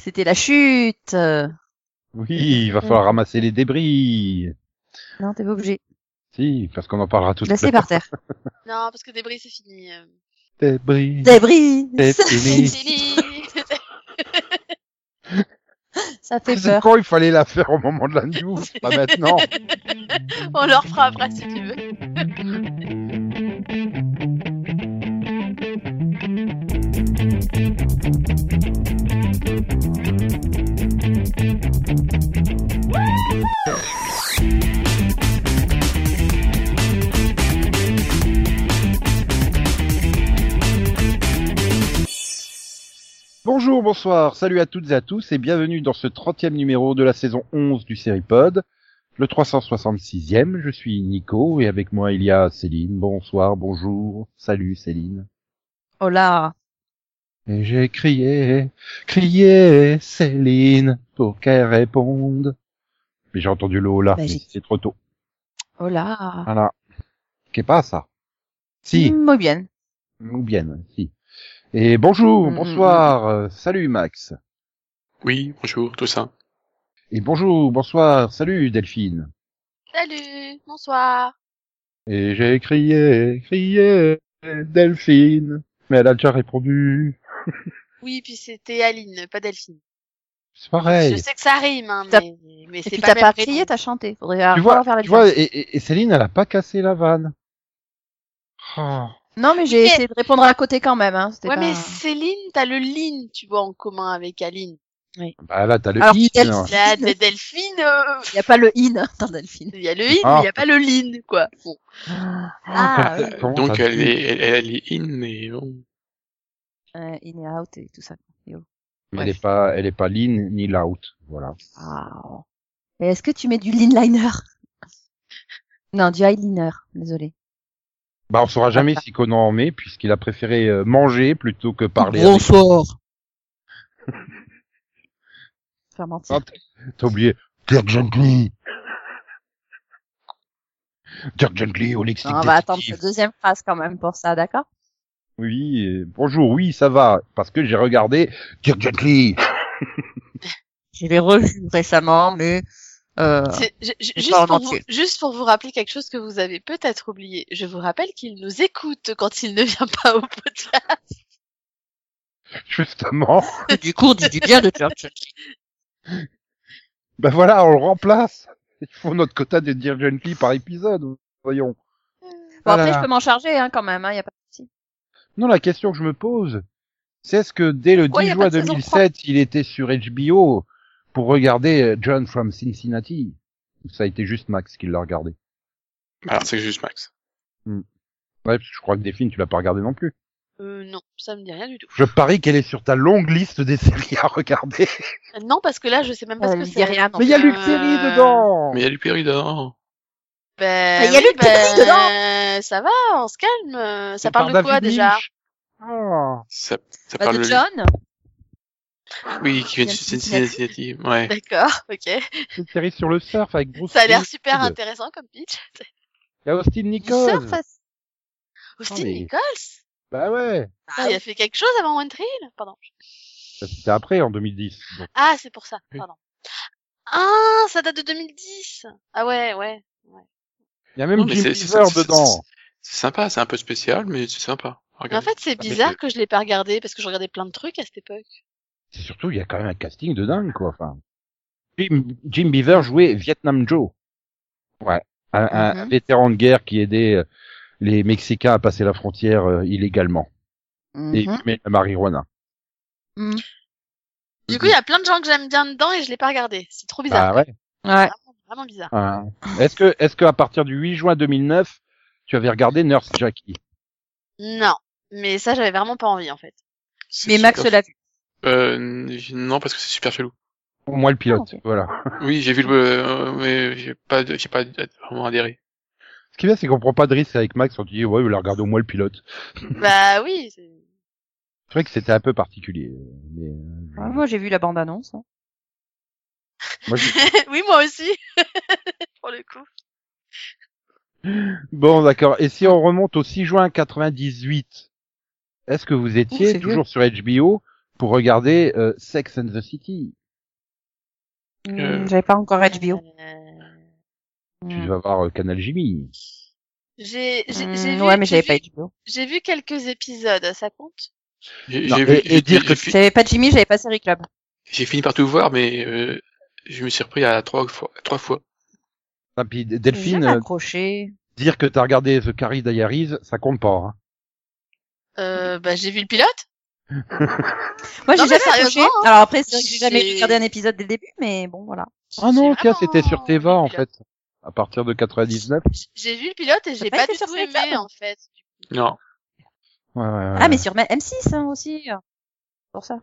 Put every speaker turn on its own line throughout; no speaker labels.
C'était la chute.
Oui, il va falloir ramasser les débris.
Non, t'es pas obligé.
Si, parce qu'on en parlera tout à l'heure.
par terre.
Non, parce que débris, c'est fini. euh.
Débris.
Débris.
C'est
C'est
fini.
fini.
Ça fait
C'est
peur.
quand il fallait la faire au moment de la news, pas maintenant.
On le refera après si tu veux.
Bonjour, bonsoir, salut à toutes et à tous et bienvenue dans ce 30e numéro de la saison 11 du Seripod, le 366e. Je suis Nico et avec moi il y a Céline. Bonsoir, bonjour, salut Céline.
Là.
Et j'ai crié, crié Céline pour qu'elle réponde. Mais j'ai entendu le
Bah,
mais
j'ai-
c'est trop tôt.
Là.
Voilà. Qu'est pas ça? Si,
Muy bien.
ou bien, si. Et bonjour,
Mm,
bonsoir, euh, salut Max.
Oui, bonjour, tout ça.
Et bonjour, bonsoir, salut Delphine.
Salut, bonsoir.
Et j'ai crié, crié, Delphine. Mais elle a déjà répondu.
Oui, puis c'était Aline, pas Delphine.
C'est pareil.
Je sais que ça rime, hein, mais, mais
Et
c'est
puis
pas
t'as pas crié, t'as chanté. Faudrait
Tu
avoir
vois,
faire la
tu vois, et- et Céline, elle a pas cassé la vanne. Oh.
Non, mais j'ai
Mais-
essayé de répondre à côté quand même. Hein.
Ouais,
pas-
mais Céline, t'as le line, tu vois, en commun avec Aline.
Bah là, t'as le
Alors,
hit.
Delphine-
hein.
Là, de Delphine, euh,
Il y a pas le in dans Delphine.
il y a le in,
Ah.
mais il y a pas le line, quoi. Bon.
Ah,
Comment-
oui.
comment
Donc elle est, elle, elle est in, mais bon.
Euh, in et out et tout ça. Yo.
Mais Elle
Bref.
est pas, elle est pas lean ni loud. Voilà.
Ah. Est-ce que tu mets du lineliner? Non, du eyeliner. Désolé.
Bah, on saura jamais si Conan en met, puisqu'il a préféré euh, manger plutôt que parler. avec-
Bonsoir. Faire mentir.
Ah, T'as oublié. Dirk Gently. Dirk Gently au lexique
on va attendre cette deuxième phrase quand même pour ça, d'accord?
Oui, euh, bonjour, oui, ça va, parce que j'ai regardé Dirk Gently.
Je l'ai revu récemment, mais euh,
juste, pour vous, juste pour vous rappeler quelque chose que vous avez peut-être oublié. Je vous rappelle qu'il nous écoute quand il ne vient pas au podcast.
Justement.
du coup, on dit du bien de Churchill.
Ben voilà, on le remplace. Il faut notre quota de Dirk Gently par épisode, voyons.
Bon,
Voilà.
après, je peux m'en charger hein, quand même, hein, y a pas de souci.
Non, la question que je me pose, c'est est-ce que dès le
Pourquoi
10
y a
juin
pas de saison
2007, il était sur HBO pour regarder euh, John from Cincinnati Ou Ça a été juste Max qui l'a regardé.
Alors c'est juste Max.
Ouais, parce que je crois que Delphine, tu l'as pas regardé non plus.
Euh, non, ça me dit rien du tout.
Je parie qu'elle est sur ta longue liste des séries à regarder.
Euh, Non, parce que là, je sais même pas
Euh,
ce que c'est.
a rien
Mais il y a
Euh,
Luc Perry dedans
Mais il y a du Perry dedans.
Ben,
il y a Luc Perry
ben,
dedans.
Ça va, on se calme. euh, Ça parle de quoi déjà?
Ah.
Ça, parle
de
de
John?
Oui, qui vient de Cincinnati. Ouais.
D'accord, ok.
C'est une série sur le surf avec Bruce
Ça a l'air super intéressant comme pitch.
Il y a Austin
Du
Nichols.
surf, ça-
Austin
mais-
Nichols?
Bah ouais.
Ah, Il a fait quelque chose avant One Tree Hill Pardon.
C'était après, en 2010. donc.
Ah, c'est pour ça, pardon. Ah, ça date de 2010 Ah ouais, ouais.
Il y a même Beaver
c'est-
dedans.
C'est sympa, c'est un peu spécial, mais c'est sympa.
Mais en fait, c'est bizarre que je l'ai pas regardé, parce que je regardais plein de trucs à cette époque.
C'est surtout, il y a quand même un casting de dingue, quoi. Enfin, Jim, Jim Beaver jouait Vietnam Joe. Ouais. Un, un
Mhm.
vétéran de guerre qui aidait euh, les Mexicains à passer la frontière euh, illégalement. Et
Mhm.
fumait la marijuana.
Mhm.
Du coup, il y a plein de gens que j'aime bien dedans et je l'ai pas regardé. C'est trop bizarre.
Ah ouais.
Ouais.
Vraiment, vraiment bizarre.
Ah. Est-ce que, est-ce que à partir du 8 juin 2009, tu avais regardé Nurse Jackie?
Non. Mais ça, j'avais vraiment pas envie, en fait.
Mais Max l'a vu.
Euh, non, parce que c'est super chelou.
Au moins le pilote. Voilà.
Oui, j'ai vu le, euh, mais j'ai pas, j'ai pas vraiment adhéré.
Ce qui est bien, c'est qu'on prend pas de risque avec Max. On dit, ouais, il a regardé au moins le pilote.
bah oui. c'est-
C'est vrai que c'était un peu particulier. Mais, euh,
Ouais, moi, j'ai vu la bande-annonce. hein.
moi,
oui, moi aussi. Pour le coup.
Bon, d'accord. Et si on remonte au 6 juin 98, est-ce que vous étiez
vieux.
toujours sur HBO pour regarder euh, Sex and the City.
Hmm, J'avais pas encore HBO.
Euh,
Tu
Hmm.
vas voir euh, Canal Jimmy.
J'ai j'ai
Hmm,
j'ai vu,
ouais, mais j'avais pas HBO.
j'ai vu quelques épisodes, ça compte?
J'ai
Non, et-
vu-
et dire que
fi-
J'avais pas Jimmy, j'avais pas Série Club.
j'ai fini par tout voir, mais euh, je me suis repris à trois fois. Trois fois.
Ah, puis Delphine, euh,
accroché.
dire que t'as regardé The Carrie Diaries, ça compte pas. Hein.
euh, bah, j'ai vu le pilote.
Moi, j'ai
mais
jamais accroché.
sérieusement, hein,
Alors après, c'est vrai que j'ai jamais regardé un épisode dès le début, mais bon, voilà.
Ah non,
vraiment
c'était sur Teva en fait, à partir de 99.
J- J'ai vu le pilote et j'ai
pas
du
sur
tout aimé en fait.
Non.
Ouais, ouais, ouais.
Ah, mais sur M6 hein, aussi. Pour ça.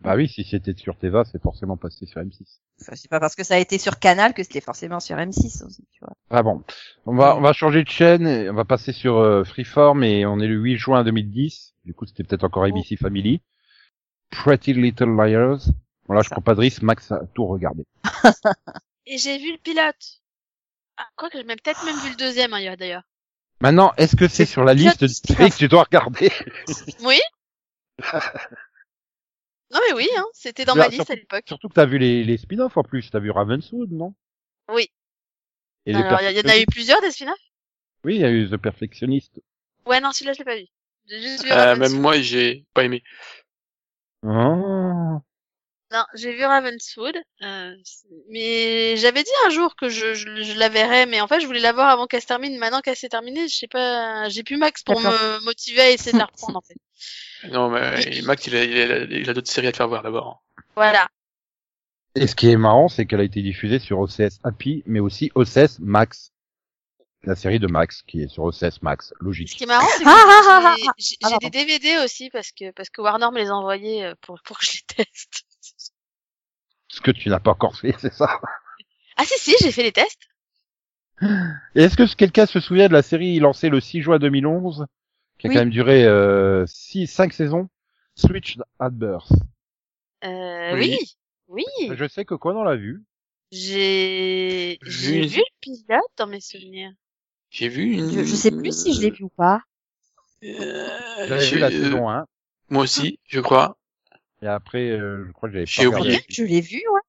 Bah oui, si c'était sur Teva, c'est forcément passé sur M6.
Enfin, c'est pas parce que ça a été sur Canal que c'était forcément sur M6 aussi, tu vois.
Ah bon, on va on va changer de chaîne, et on va passer sur euh, Freeform et on est le 8 juin 2010. Du coup, c'était peut-être encore ABC Family. Pretty Little Liars. Voilà, je prends pas de risque, Max a tout regardé.
Et j'ai vu le pilote. Ah, quoi que j'ai même peut-être même vu le deuxième hein, d'ailleurs.
Maintenant, est-ce que c'est sur la liste des
spin-off.
séries que tu dois regarder?
Oui. non mais oui, hein, c'était dans
Là,
ma liste
surtout-
à l'époque.
Surtout que t'as vu les, les spin-offs en plus. T'as vu Ravenswood, non?
Oui.
Et
Alors il y, en a eu plusieurs des spin-offs?
Oui, il y a eu The Perfectionist.
Ouais non celui-là je l'ai pas vu. J'ai juste vu
Euh,
Ravenswood.
même moi, j'ai pas aimé.
Oh.
Non, j'ai vu Ravenswood, euh, mais j'avais dit un jour que je, je, je la verrais, mais en fait je voulais la voir avant qu'elle se termine. Maintenant qu'elle s'est terminée, je sais pas, j'ai plus Max pour me motiver à essayer de la reprendre en fait.
Non, mais Max, il a, il a, il a d'autres séries à te faire voir d'abord.
Voilà.
Et ce qui est marrant, c'est qu'elle a été diffusée sur OCS Happy, mais aussi OCS Max. La série de Max, qui est sur OCS Max,
Ce
logique.
qui est marrant, c'est que
Ah, ah, ah, ah,
j'ai- j'ai
ah,
des DVD aussi parce que parce que Warner me les a envoyés euh, pour pour que je les teste.
Ce que tu n'as pas encore fait, c'est ça.
Ah si si, j'ai fait les tests.
Et est-ce que quelqu'un se souvient de la série lancée le 6 juin 2011, qui a
Oui.
quand même duré euh, 6, 5 saisons, Switched at Birth
Euh,
Oui.
oui, oui.
Je sais que quoi on l'a vu.
J'ai j'ai
Vu-
vu le pilote dans mes souvenirs.
J'ai vu une...
Je, je sais plus si je l'ai vu ou pas.
Euh,
J'avais
j'ai-
vu la
euh,
saison 1,
Moi aussi, je crois.
et après, euh, je crois que j'avais
J'ai
pas
oublié.
regardé.
Je l'ai vu, ouais.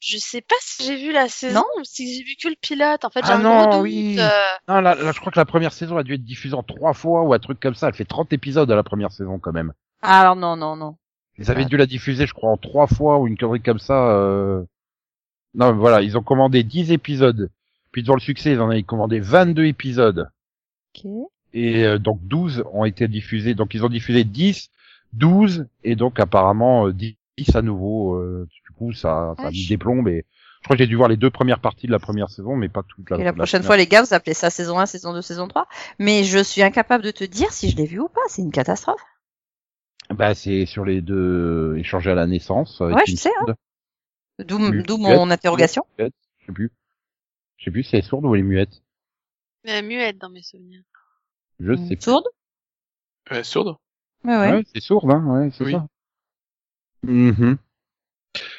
Je sais pas si j'ai vu la saison
Non.
ou si j'ai vu que le pilote. En fait, j'ai
Ah
un
non,
gros doute.
oui.
euh,
Non, là, là, je crois que la première saison a dû être diffusée en trois fois ou un truc comme ça. Elle fait 30 épisodes à la première saison quand même.
Ah, alors non, non, non.
Ils avaient
Ouais.
dû la diffuser, je crois, en trois fois ou une connerie comme ça. Euh... Non, mais voilà, ils ont commandé 10 épisodes. Puis devant le succès, ils en avaient commandé 22 épisodes.
Ok.
Et euh, donc 12 ont été diffusés. Donc ils ont diffusé 10, 12 et donc apparemment euh, 10 à nouveau. euh, du coup, ça, ça a mis
Vache.
des plombes. Et je crois que j'ai dû voir les deux premières parties de la première saison, mais pas toute la.
Et la prochaine fois, les gars, vous appelez ça saison 1, saison 2, saison 3. Mais je suis incapable de te dire si je l'ai vu ou pas. C'est une catastrophe.
Bah, c'est sur les deux échangés à la naissance. avec
Ouais, je sais, hein. D'où mon interrogation.
Je sais plus. Je sais plus si elle est sourde ou elle est muette.
euh, muette dans mes souvenirs.
Je sais plus.
Sourde?
Euh, sourde?
Ouais, ouais.
Ouais, c'est sourde, hein, ouais, c'est
Oui.
ça. Mhm.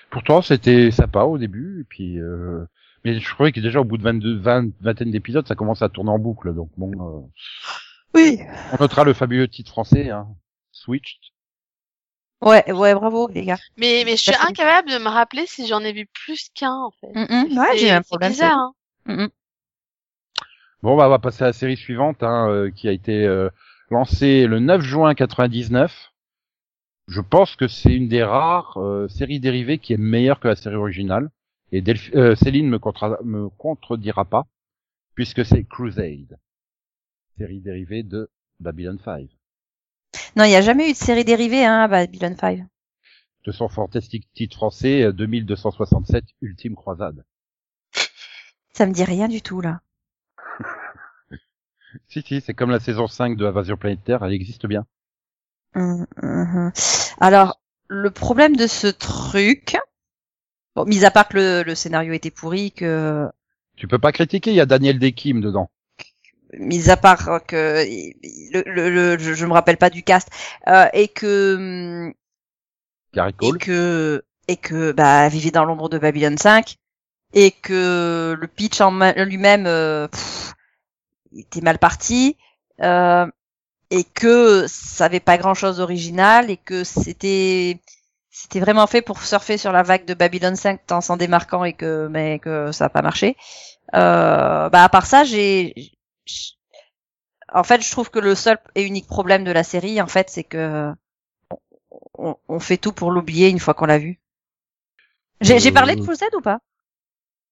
Pourtant, c'était sympa au début, et puis, euh... mais je trouvais que déjà au bout de 22, 20, vingtaine d'épisodes, ça commence à tourner en boucle, donc bon, euh,
Oui.
on notera le fabuleux titre français, hein, Switched.
Ouais, ouais, bravo, les gars.
Mais mais je suis incapable de me rappeler si j'en ai vu plus qu'un en fait.
Mm, mm. Ouais,
C'est-
j'ai un
c'est
problème.
bizarre. Hein.
Bon, bah, on va passer à la série suivante, hein, euh, qui a été euh, lancée le 9 juin 99. Je pense que c'est une des rares euh, séries dérivées qui est meilleure que la série originale. Et Delphi- euh, Céline me, me contredira pas, puisque c'est Crusade, série dérivée de Babylon 5.
Non, il n'y a jamais eu de série dérivée, hein, à Babylon 5.
De son fantastique titre français, euh, 2267, Ultime Croisade.
Ça me dit rien du tout, là.
Si, si, c'est comme la saison 5 de Invasion Planétaire, elle existe bien.
Hum, hum. Alors, le problème de ce truc, bon, mis à part que le, le scénario était pourri, que,
Tu peux pas critiquer, il y a Daniel Dekim dedans.
mis à part que, le, le, le- je, je me rappelle pas du cast, euh, et que,
Gary
et
Cole.
que, et que, bah, vivait dans l'ombre de Babylon 5, et que le pitch en lui-même, euh, était mal parti, euh, et que ça avait pas grand chose d'original, et que c'était, c'était vraiment fait pour surfer sur la vague de Babylon 5 en s'en démarquant et que mais que ça n'a pas marché. Euh, bah à part ça, j'ai en fait, je trouve que le seul et unique problème de la série, en fait, c'est que on, on fait tout pour l'oublier une fois qu'on l'a vu. J'ai parlé de
Euh,
Crusade ou pas?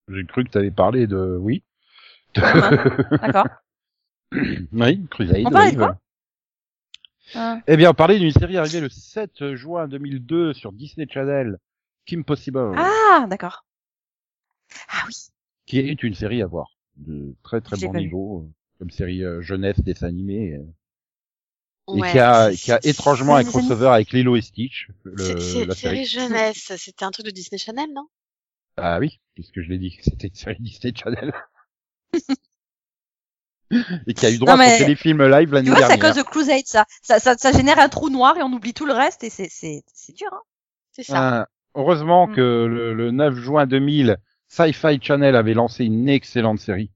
J'ai cru que tu avais parlé de... Oui.
D'accord.
oui, Crusade.
On parlait de quoi. Ah.
Eh bien, on parlait d'une série arrivée le 7 juin 2002 sur Disney Channel, Kim Possible,
Ah, d'accord. Ah oui.
qui est une série à voir, de très très bon
vu.
niveau, euh, comme série euh, jeunesse, dessin animé, euh, et
Ouais.
qui a, qui a étrangement un
C'est des animés.
crossover avec Lilo et Stitch,
C'est-
le, la série.
série jeunesse, c'était un truc de Disney Channel, non?
Ah oui, puisque je l'ai dit, c'était une série Disney Channel. et qui a eu droit
Non,
à
mais-
son téléfilm live
Tu
l'année
vois, c'est à
dernière.
cause de Crusade, ça. Ça, ça. ça génère un trou noir et on oublie tout le reste et c'est, c'est, c'est dur, hein.
C'est ça.
Ah, heureusement
Mm.
que le, le 9 juin 2000, Sci-Fi Channel avait lancé une excellente série,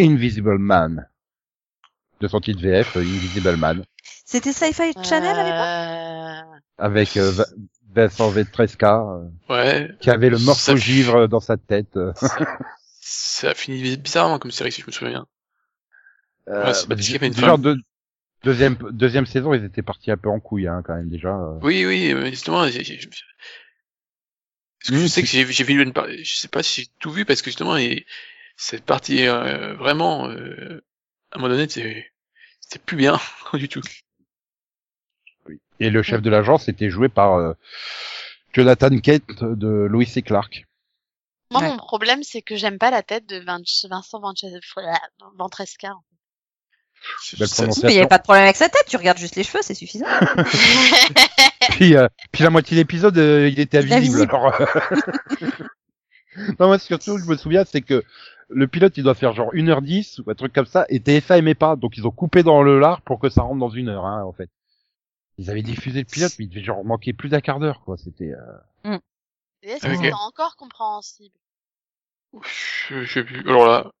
Invisible Man, de son titre VF, euh, Invisible Man,
C'était Sci-Fi Channel à l'époque?
Euh,
avec euh, Vincent Vetresca, euh,
Ouais.
qui avait le
Ça-
morceau-givre dans sa tête. euh.
Ça a fini bizarrement comme série, si je me souviens bien.
Euh,
Ouais,
bah,
parce
deux- deuxième, deuxième saison, ils étaient partis un peu en couille, hein, quand même, déjà.
Oui, oui, justement, j'ai- j'ai- je parce que
Mm,
je sais que j'ai j'ai vu une par- je sais pas si j'ai tout vu parce que justement, et cette partie euh, vraiment, euh, à un moment donné, c'est- c'était plus bien du tout.
Et le chef de l'agence était joué par euh, Jonathan Kent de Louis C. Clark.
Moi,
Ouais.
mon problème, c'est que j'aime pas la tête de Vin- Vincent Ventresca.
Prononciation.
Mais il y avait pas de problème avec sa tête, tu regardes juste les cheveux, c'est suffisant.
Puis, euh, puis la moitié de l'épisode, euh, il était invisible.
invisible.
alors, euh, non, moi, surtout, je me souviens, c'est que le pilote, il doit faire genre 1h10 ou un truc comme ça, et TF1 aimait pas, donc ils ont coupé dans le lard pour que ça rentre dans une heure, hein, en fait. Ils avaient diffusé le pilote, mais il devait genre manquer plus d'un quart d'heure, quoi. C'était. euh,
Et Est-ce que
Ok.
c'est encore compréhensible?
Je, je sais plus. Alors là,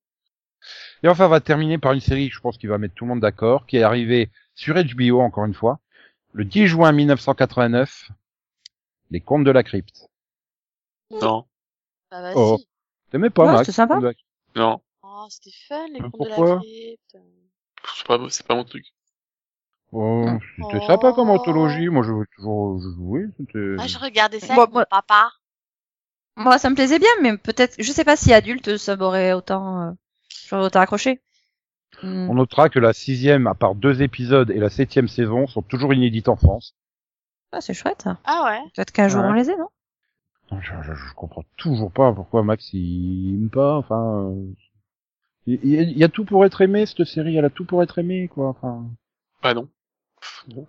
Et enfin, on va terminer par une série, je pense, qui va mettre tout le monde d'accord, qui est arrivée sur HBO, encore une fois, le 10 juin 1989, Les Contes de la Crypte.
non,
Bah vas-y.
Oh. T'aimais pas,
Ouais,
Max
c'était sympa.
La
non,
Oh, c'était fun, les
Mais
contes de la crypte.
c'est pas, c'est pas mon truc.
Oh, c'était sympa comme anthologie. Moi, je veux toujours. C'était.
Ah, je regardais ça
Moi-
avec mon
moi-
papa.
Moi, ça me plaisait bien, mais peut-être, je sais pas si adulte, ça m'aurait autant, euh, j'aurais autant accroché. Hmm.
On notera que la sixième, à part deux épisodes, et la septième saison sont toujours inédites en France.
Ah, c'est chouette, ça.
Ah ouais.
Peut-être qu'un jour
Ouais.
on les ait, non?
Non, Je, je, je comprends toujours pas pourquoi Max il aime pas. Enfin, euh, il il y, a- il y a tout pour être aimé cette série. Elle a tout pour être aimée, quoi. Enfin.
Bah non. Non.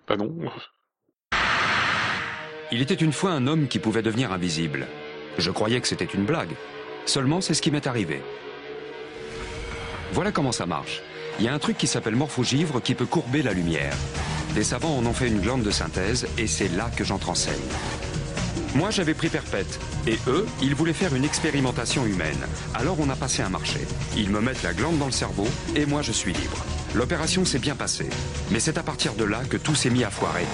Il était une fois un homme qui pouvait devenir invisible. Je croyais que c'était une blague. Seulement, c'est ce qui m'est arrivé. Voilà comment ça marche. Il y a un truc qui s'appelle morphogivre qui peut courber la lumière. Des savants en ont fait une glande de synthèse et c'est là que j'entre en scène. Moi, j'avais pris perpète. Et eux, ils voulaient faire une expérimentation humaine. Alors on a passé un marché. Ils me mettent la glande dans le cerveau et moi je suis libre. L'opération s'est bien passée. Mais c'est à partir de là que tout s'est mis à foirer.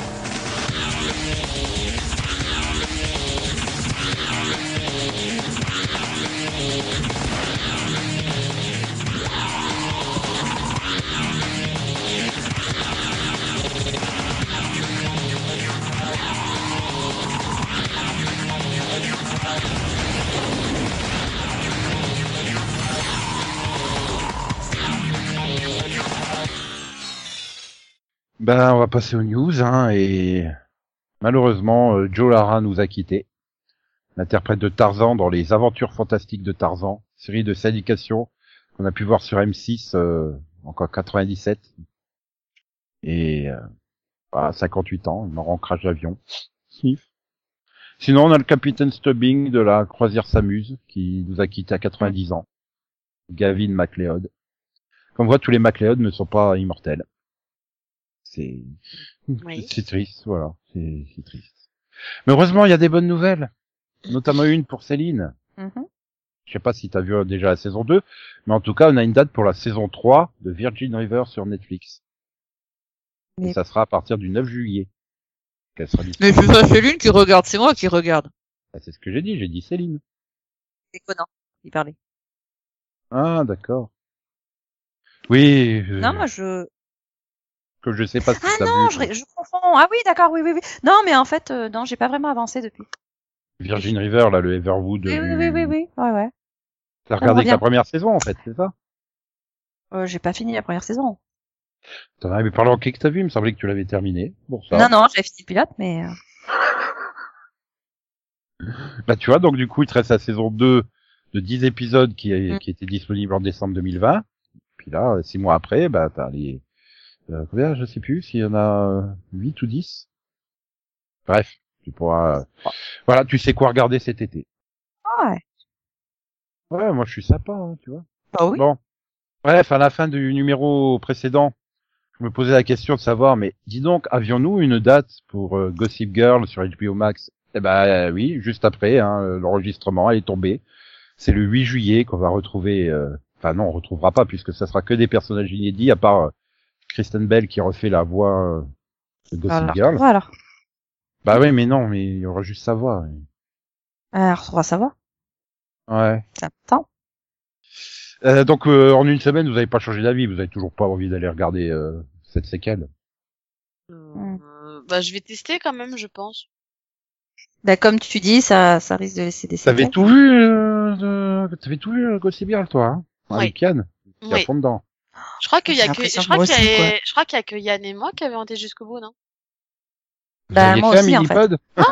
Ben, on va passer aux news, hein, et malheureusement, euh, Joe Lara nous a quittés. L'interprète de Tarzan dans les aventures fantastiques de Tarzan, série de syndication qu'on a pu voir sur M6 euh, encore 97. Et euh, à 58 ans, mort en crash d'avion. Sinon, on a le capitaine Stubbing de la croisière s'amuse, qui nous a quittés à 90 ans. Gavin MacLeod. Comme on voit, tous les MacLeod ne sont pas immortels. C'est
Oui.
c'est triste, voilà. C'est triste. Mais heureusement, il y a des bonnes nouvelles. Notamment une pour Céline.
Mhm.
Je sais pas si t'as vu euh, déjà la saison 2, mais en tout cas, on a une date pour la saison 3 de Virgin River sur Netflix. Et ça sera à partir du 9 juillet. Qu'elle sera
Mais c'est pas Céline qui regarde, c'est moi qui regarde.
Ah, c'est ce que j'ai dit, j'ai dit Céline.
C'est Conan qui parlait.
Ah, d'accord. Oui. euh,
Non, moi je.
Que je sais pas si
Ah non,
vu.
je, je confonds. Ah oui, d'accord, oui, oui, oui. Non, mais en fait, euh, non, j'ai pas vraiment avancé depuis.
Virgin River, là, le Everwood.
Oui, oui, oui, oui, oui. Ouais, ouais.
T'as regardé que la première saison, en fait, c'est ça?
Euh, j'ai pas fini la première saison.
T'en avais parlé en que t'as vu, il me semblait que tu l'avais terminé. Bon, ça.
Non, non, j'ai fini le pilote, mais. euh,
Bah, tu vois, donc du coup, il te reste la saison 2 de 10 épisodes qui,
Mm.
qui était disponible en décembre 2020. Puis là, 6 mois après, bah, t'as les... euh, combien, je sais plus, s'il y en a 8 ou 10. Bref, tu pourras... Voilà, tu sais quoi regarder cet été.
Ouais.
Ouais, moi, je suis sympa, hein, tu vois.
Bah oui.
Bon. Bref, à la fin du numéro précédent, je me posais la question de savoir, mais dis donc, avions-nous une date pour euh, Gossip Girl sur HBO Max? Eh ben euh, oui, juste après, hein, l'enregistrement elle est tombé. C'est le 8 juillet qu'on va retrouver. euh, Enfin non, on retrouvera pas puisque ça sera que des personnages inédits, à part euh, Kristen Bell qui refait la voix euh, de Gossip. Girl.
Voilà.
Bah oui, mais non, mais il y aura juste sa voix.
Alors, on va savoir.
Ouais.
Ça attends.
Euh, donc euh, en une semaine, vous avez pas changé d'avis, vous avez toujours pas envie d'aller regarder euh, cette séquelle.
Euh, bah, je vais tester quand même, je pense.
Bah, comme tu dis, ça, ça risque de laisser des
T'avais
séquelles.
tout vu, euh, de... t'avais tout vu Gossip Girl, toi, hein?
Oui.
Avec Yann, à
Oui.
fond dedans.
Je crois qu'il y a que, je crois qu'il y a, je crois qu'il y a que Yann et moi qui avaient été jusqu'au bout, non?
Bah, moi aussi, en fait.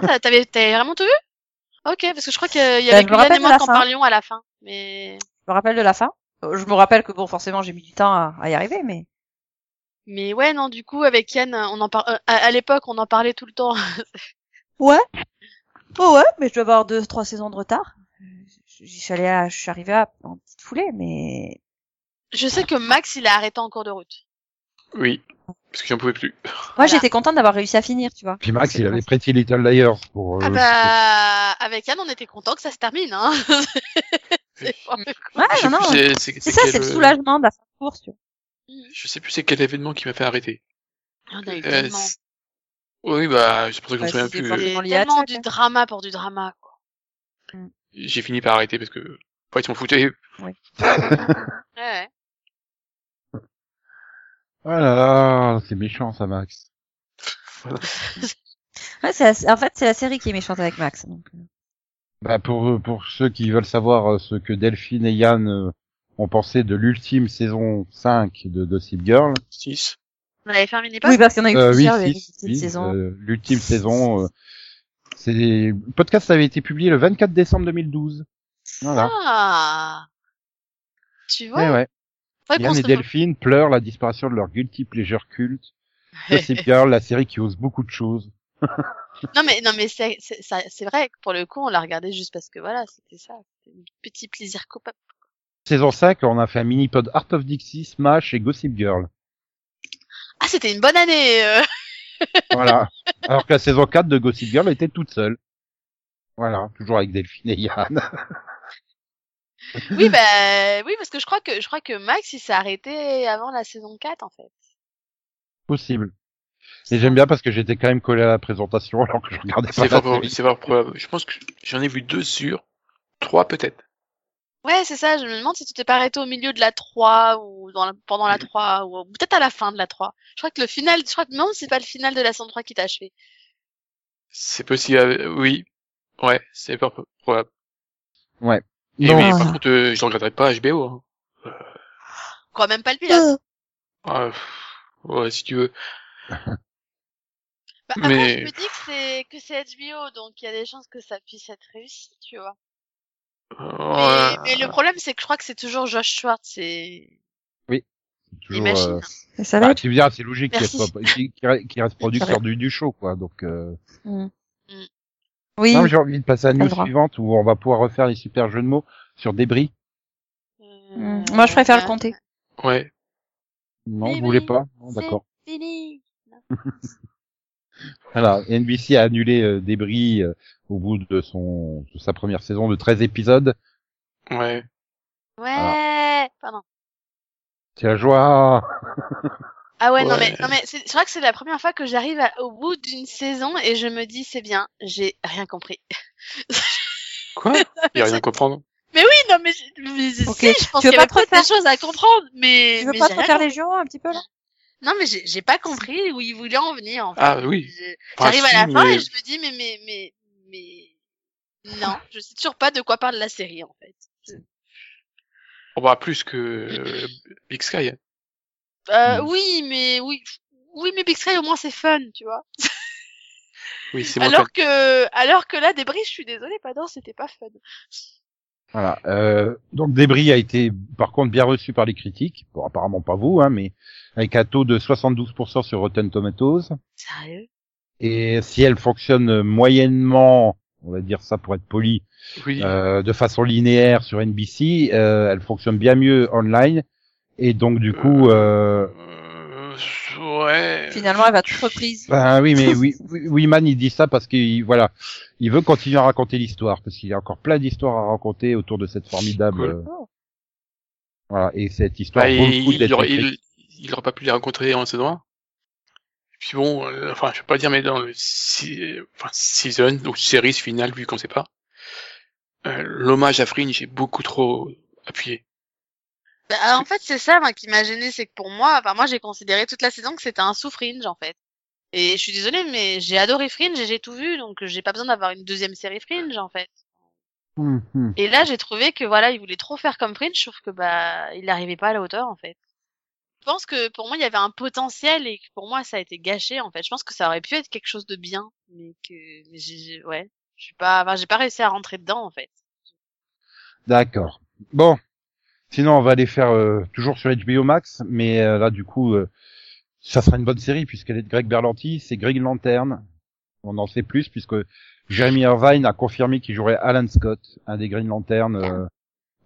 t'as- t'avais, t'avais vraiment tout vu? Ok, parce que je crois qu'il y
Bah,
avait que Yann et moi qui en
fin.
parlions à la fin. Mais,
Je me rappelle de la fin. Euh, Je me rappelle que bon, forcément, j'ai mis du temps à, à y arriver, mais.
mais ouais, non, du coup, avec Yann, on en par... euh, à, à l'époque, on en parlait tout le temps.
Ouais. Oh ouais, mais je dois avoir deux, trois saisons de retard. Je je suis allée à, je suis arrivée à, en petite foulée, mais.
Je sais que Max, il a arrêté en cours de route.
Oui, parce que j'en pouvais plus.
Moi,
Voilà.
j'étais contente d'avoir réussi à finir, tu vois.
Puis Max, il avait. Pretty Little Liars pour... euh,
Ah bah, avec Yann, on était content que ça se termine, hein. C'est
Ouais, non, non.
c'est-
ça,
quel,
c'est le
euh,
soulagement de la fin de course, tu vois.
Je sais plus c'est quel événement qui m'a fait arrêter.
Il y en a eu
Euh,
tellement.
oui, bah, c'est pour ça que je
Bah,
me souviens plus. euh,
tellement du drama pour du drama, quoi.
J'ai fini par arrêter parce que, pas ils s'en foutaient.
Ouais, ouais.
Oh là là, c'est méchant ça, Max.
Ouais, c'est la- en fait, c'est la série qui est méchante avec Max. Donc, euh.
Bah pour pour ceux qui veulent savoir euh, ce que Delphine et Yann euh, ont pensé de l'ultime saison 5 de Gossip Girl,
6.
On avait fait un mini
Oui, parce en a eu
euh,
plusieurs,
oui,
saisons.
euh, l'ultime saison, euh, c'est le podcast avait été publié le 24 décembre 2012. Voilà.
Ah. Tu vois?
Ouais, ouais. Yann et Delphine pleurent la disparition de leur guilty pleasure culte. Gossip Girl, la série qui ose beaucoup de choses.
Non mais non mais c'est c'est vrai que pour le coup on l'a regardé juste parce que voilà c'était ça petit plaisir coupable.
Saison 5, on a fait un mini-pod Art of Dixie, Smash et Gossip Girl.
Ah c'était une bonne année. euh.
Voilà. Alors que la saison 4 de Gossip Girl était toute seule. Voilà, toujours avec Delphine et Yann.
Oui bah oui parce que je crois que je crois que Max il s'est arrêté avant la saison 4 en fait.
Possible. Et j'aime bien parce que j'étais quand même collé à la présentation alors que je regardais pas
C'est fort probable. Je pense que j'en ai vu deux sur trois peut-être.
Ouais c'est ça je me demande si tu t'es pas arrêté au milieu de la 3 ou dans la- pendant la 3 ou peut-être à la fin de la 3. Je crois que le final je crois que non c'est pas le final de la saison 3 qui t'a achevé.
C'est possible, euh, oui. Ouais, c'est fort probable.
Ouais.
Et
Non.
mais
Ah.
par contre, euh, je regarderai pas HBO. Hein.
Je crois même pas le pilote.
Ah, pff, ouais, si tu veux.
Bah, après
Mais-
je me dis que c'est que c'est HBO donc il y a des chances que ça puisse être réussi tu vois. Mais,
Ouais.
mais le problème, c'est que je crois que c'est toujours Josh Schwartz et
Toujours,
Imagine.
euh,
ça va
bah, veux dire, c'est logique qu'il reste, qu'il reste producteur du, du show, quoi. Donc, euh...
Mm.
Mm.
Oui.
non, mais j'ai envie de passer à la news suivante où on va pouvoir refaire les super jeux de mots sur débris.
euh,
Mm. Moi, je préfère le compter.
Ouais.
Non,
Débris,
vous voulez pas? Non, D'accord.
fini.
Voilà, NBC a annulé euh, Débris euh, au bout de son de sa première saison de 13 épisodes.
Ouais.
Ouais. Pardon.
C'est la joie.
Ah ouais, non
Ouais.
mais, non mais c'est c'est vrai que c'est la première fois que j'arrive à- au bout d'une saison et je me dis c'est bien, j'ai rien compris.
Quoi? Il y a rien à comprendre?
Mais oui, non mais, je- mais si,
Ok.
je pense qu'il y
pas
avait peut-être des choses à comprendre, mais,
Tu veux
mais
pas te faire
compris.
Légion un petit peu là?
Non mais j'ai j'ai pas compris où il voulait en venir en fait.
Ah oui.
J'arrive
si,
à la fin
mais-
et je me dis mais mais mais mais non, je sais toujours pas de quoi parle la série en fait.
On va plus que euh, Big Sky.
Euh,
Hmm.
Oui, mais oui, oui, mais Big Sky au moins c'est fun, tu vois.
Oui, c'est moins
Alors que, alors que là, Débris, je suis désolée, pardon, c'était pas fun.
Voilà. Euh, donc Débris a été par contre bien reçu par les critiques. Bon, apparemment pas vous, hein, mais avec un taux de 72% sur Rotten Tomatoes.
Sérieux?
Et si elle fonctionne moyennement, on va dire ça pour être poli,
Oui.
euh, de façon linéaire sur NBC, euh, elle fonctionne bien mieux online. Et donc du coup, euh,
Euh, ouais.
Finalement, elle va toute reprise.
ben oui, mais oui, oui, Wiman il dit ça parce qu'il voilà, il veut continuer à raconter l'histoire parce qu'il y a encore plein d'histoires à raconter autour de cette formidable.
Cool.
euh, voilà, et cette histoire
Bah,
le
il, il, aurait, il, il aurait pas pu les rencontrer en saison 1. Puis bon, euh, enfin, je vais pas dire, mais dans le si, enfin, season, ou série finale, vu qu'on sait pas, euh, l'hommage à Fringe est beaucoup trop appuyé.
Bah, En fait, c'est ça moi, qui m'a gêné, c'est que pour moi, enfin, moi, j'ai considéré toute la saison que c'était un sous-Fringe, en fait. Et je suis désolée, mais j'ai adoré Fringe et j'ai tout vu, donc j'ai pas besoin d'avoir une deuxième série Fringe, en fait.
Hum, hum.
Et là, j'ai trouvé que voilà, il voulait trop faire comme Fringe, sauf que bah, il n'arrivait pas à la hauteur, en fait. Je pense que pour moi, il y avait un potentiel et que pour moi, ça a été gâché, en fait. Je pense que ça aurait pu être quelque chose de bien, mais que, mais j'ai- ouais, je suis pas, enfin, j'ai pas réussi à rentrer dedans, en fait.
D'accord. Bon. Sinon, on va aller faire euh, toujours sur HBO Max, mais euh, là, du coup, euh, ça sera une bonne série puisqu'elle est de Greg Berlanti, c'est Greg Lantern. On en sait plus puisque Jeremy Irvine a confirmé qu'il jouerait Alan Scott, un des Green Lantern euh,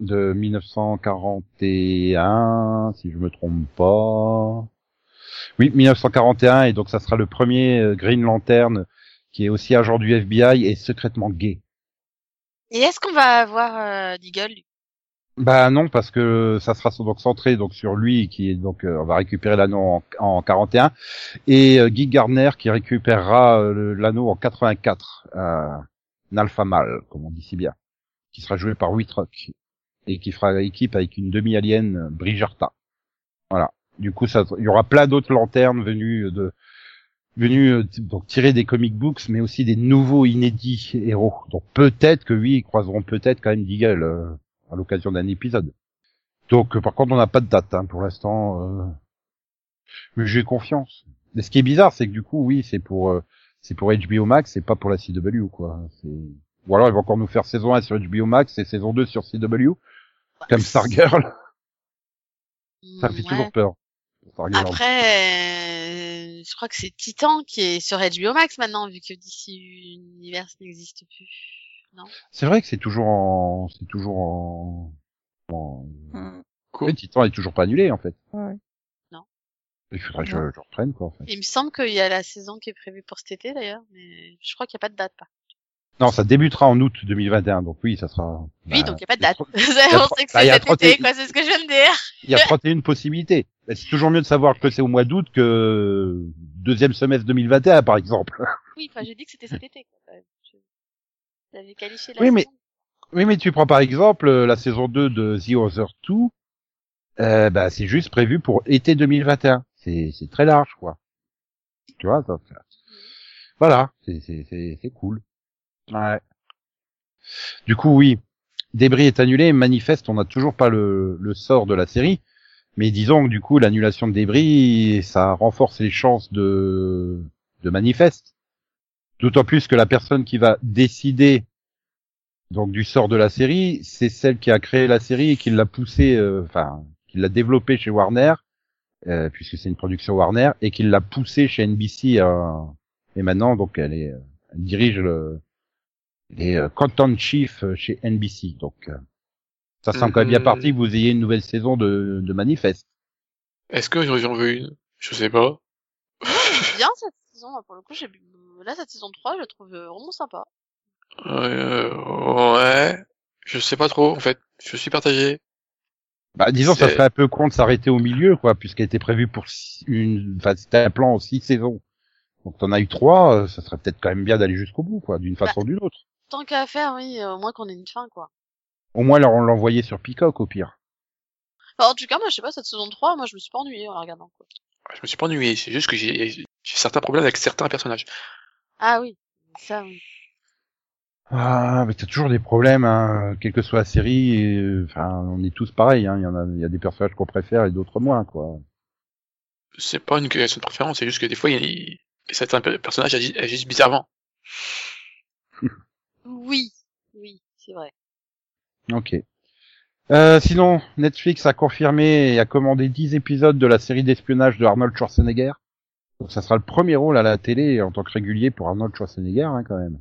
de 1941, si je me trompe pas. Oui, 1941, et donc ça sera le premier Green Lantern qui est aussi agent du FBI et secrètement gay.
Et est-ce qu'on va avoir euh,
Bah non parce que ça sera donc centré donc sur lui qui est donc euh, on va récupérer l'anneau en, en 41 et euh, Guy Gardner qui récupérera euh, l'anneau en 84 euh, Alpha Male comme on dit si bien qui sera joué par Whitrock et qui fera équipe avec une demi-alien euh, Bridgerta. Voilà. Du coup ça il y aura plein d'autres lanternes venues de venus euh, donc tirer des comic books mais aussi des nouveaux inédits héros. Donc peut-être que oui, ils croiseront peut-être quand même Deagle euh, à l'occasion d'un épisode. Donc, par contre, on n'a pas de date hein, pour l'instant. euh, Mais j'ai confiance. Mais ce qui est bizarre, c'est que du coup, oui, c'est pour euh, c'est pour HBO Max, c'est pas pour la CW quoi. Ou alors ils vont encore nous faire saison 1 sur HBO Max et saison 2 sur CW, comme Stargirl. Ça me fait
Ouais.
toujours peur. Stargirl.
Après, euh, je crois que c'est Titan qui est sur HBO Max maintenant, vu que DC Universe n'existe plus.
C'est vrai que c'est toujours en c'est toujours en, en...
Hmm.
Oui, Titan est toujours pas annulé en fait.
Ouais.
Non.
Il faudrait que je, reprenne quoi en fait.
Il me semble qu'il y a la saison qui est prévue pour cet été d'ailleurs, mais je crois qu'il n'y a pas de date. Pas.
Non, ça débutera en août 2021, donc oui, ça sera.
Oui,
bah,
donc il n'y a pas de date.
trop-
On sait que
bah,
c'est
il y a
cet
30
été, quoi, c'est ce que je viens de dire.
Il y a 31 possibilités. Bah, c'est toujours mieux de savoir que c'est au mois d'août que deuxième semestre 2021, par exemple.
Oui, enfin j'ai dit que c'était cet été. Quoi, qualifié la
Oui, mais-. Oui, mais tu prends par exemple euh, la saison 2 de The Other 2, euh, bah, c'est juste prévu pour été 2021. C'est, c'est très large, quoi. Tu vois, ça, ça- voilà, c'est, c'est, c'est, c'est cool. Ouais. Du coup, oui, Débris est annulé, Manifeste, on n'a toujours pas le, le sort de la série, mais disons que du coup, l'annulation de Débris, ça renforce les chances de, de Manifeste. D'autant plus que la personne qui va décider donc du sort de la série, c'est celle qui a créé la série et qui l'a poussée, euh, enfin, qui l'a développée chez Warner, euh, puisque c'est une production Warner, et qui l'a poussée chez NBC. euh, et maintenant, donc, elle est, elle dirige le, les euh, content chief chez NBC. Donc, euh, ça semble quand même bien parti que vous ayez une nouvelle saison de, de Manifeste.
Est-ce que j'en veux une? Je sais pas.
J'aime bien cette saison, pour le coup, j'ai là cette saison 3, je la trouve vraiment sympa.
Euh, ouais. Je sais pas trop, en fait. Je suis partagé.
Bah, disons, ça serait un peu con de s'arrêter au milieu, quoi, puisqu'elle était prévue pour six- une, enfin, c'était un plan en six saisons. Donc, t'en as eu trois, euh, ça serait peut-être quand même bien d'aller jusqu'au bout, quoi, d'une façon ou d'une autre.
Tant qu'à faire, oui, euh, au moins qu'on ait une fin, quoi.
Au moins, leur, on l'envoyait sur Peacock, au pire.
Enfin, en tout cas, moi, je sais pas, cette saison 3, moi, je me suis pas ennuyée en la regardant, quoi.
Je me suis pas ennuyé, c'est juste que j'ai j'ai certains problèmes avec certains personnages.
Ah oui, ça, oui.
Ah, mais t'as toujours des problèmes, hein, quelle que soit la série, et, euh, enfin, on est tous pareils, hein, il y en a, il y a des personnages qu'on préfère et d'autres moins, quoi.
C'est pas une question de préférence, c'est juste que des fois, il y a certains pe- personnages agissent, agissent bizarrement.
Oui, oui, c'est vrai.
Ok. Euh, sinon, Netflix a confirmé et a commandé 10 épisodes de la série d'espionnage de Arnold Schwarzenegger. Donc ça sera le premier rôle à la télé en tant que régulier pour Arnold Schwarzenegger, hein, quand même.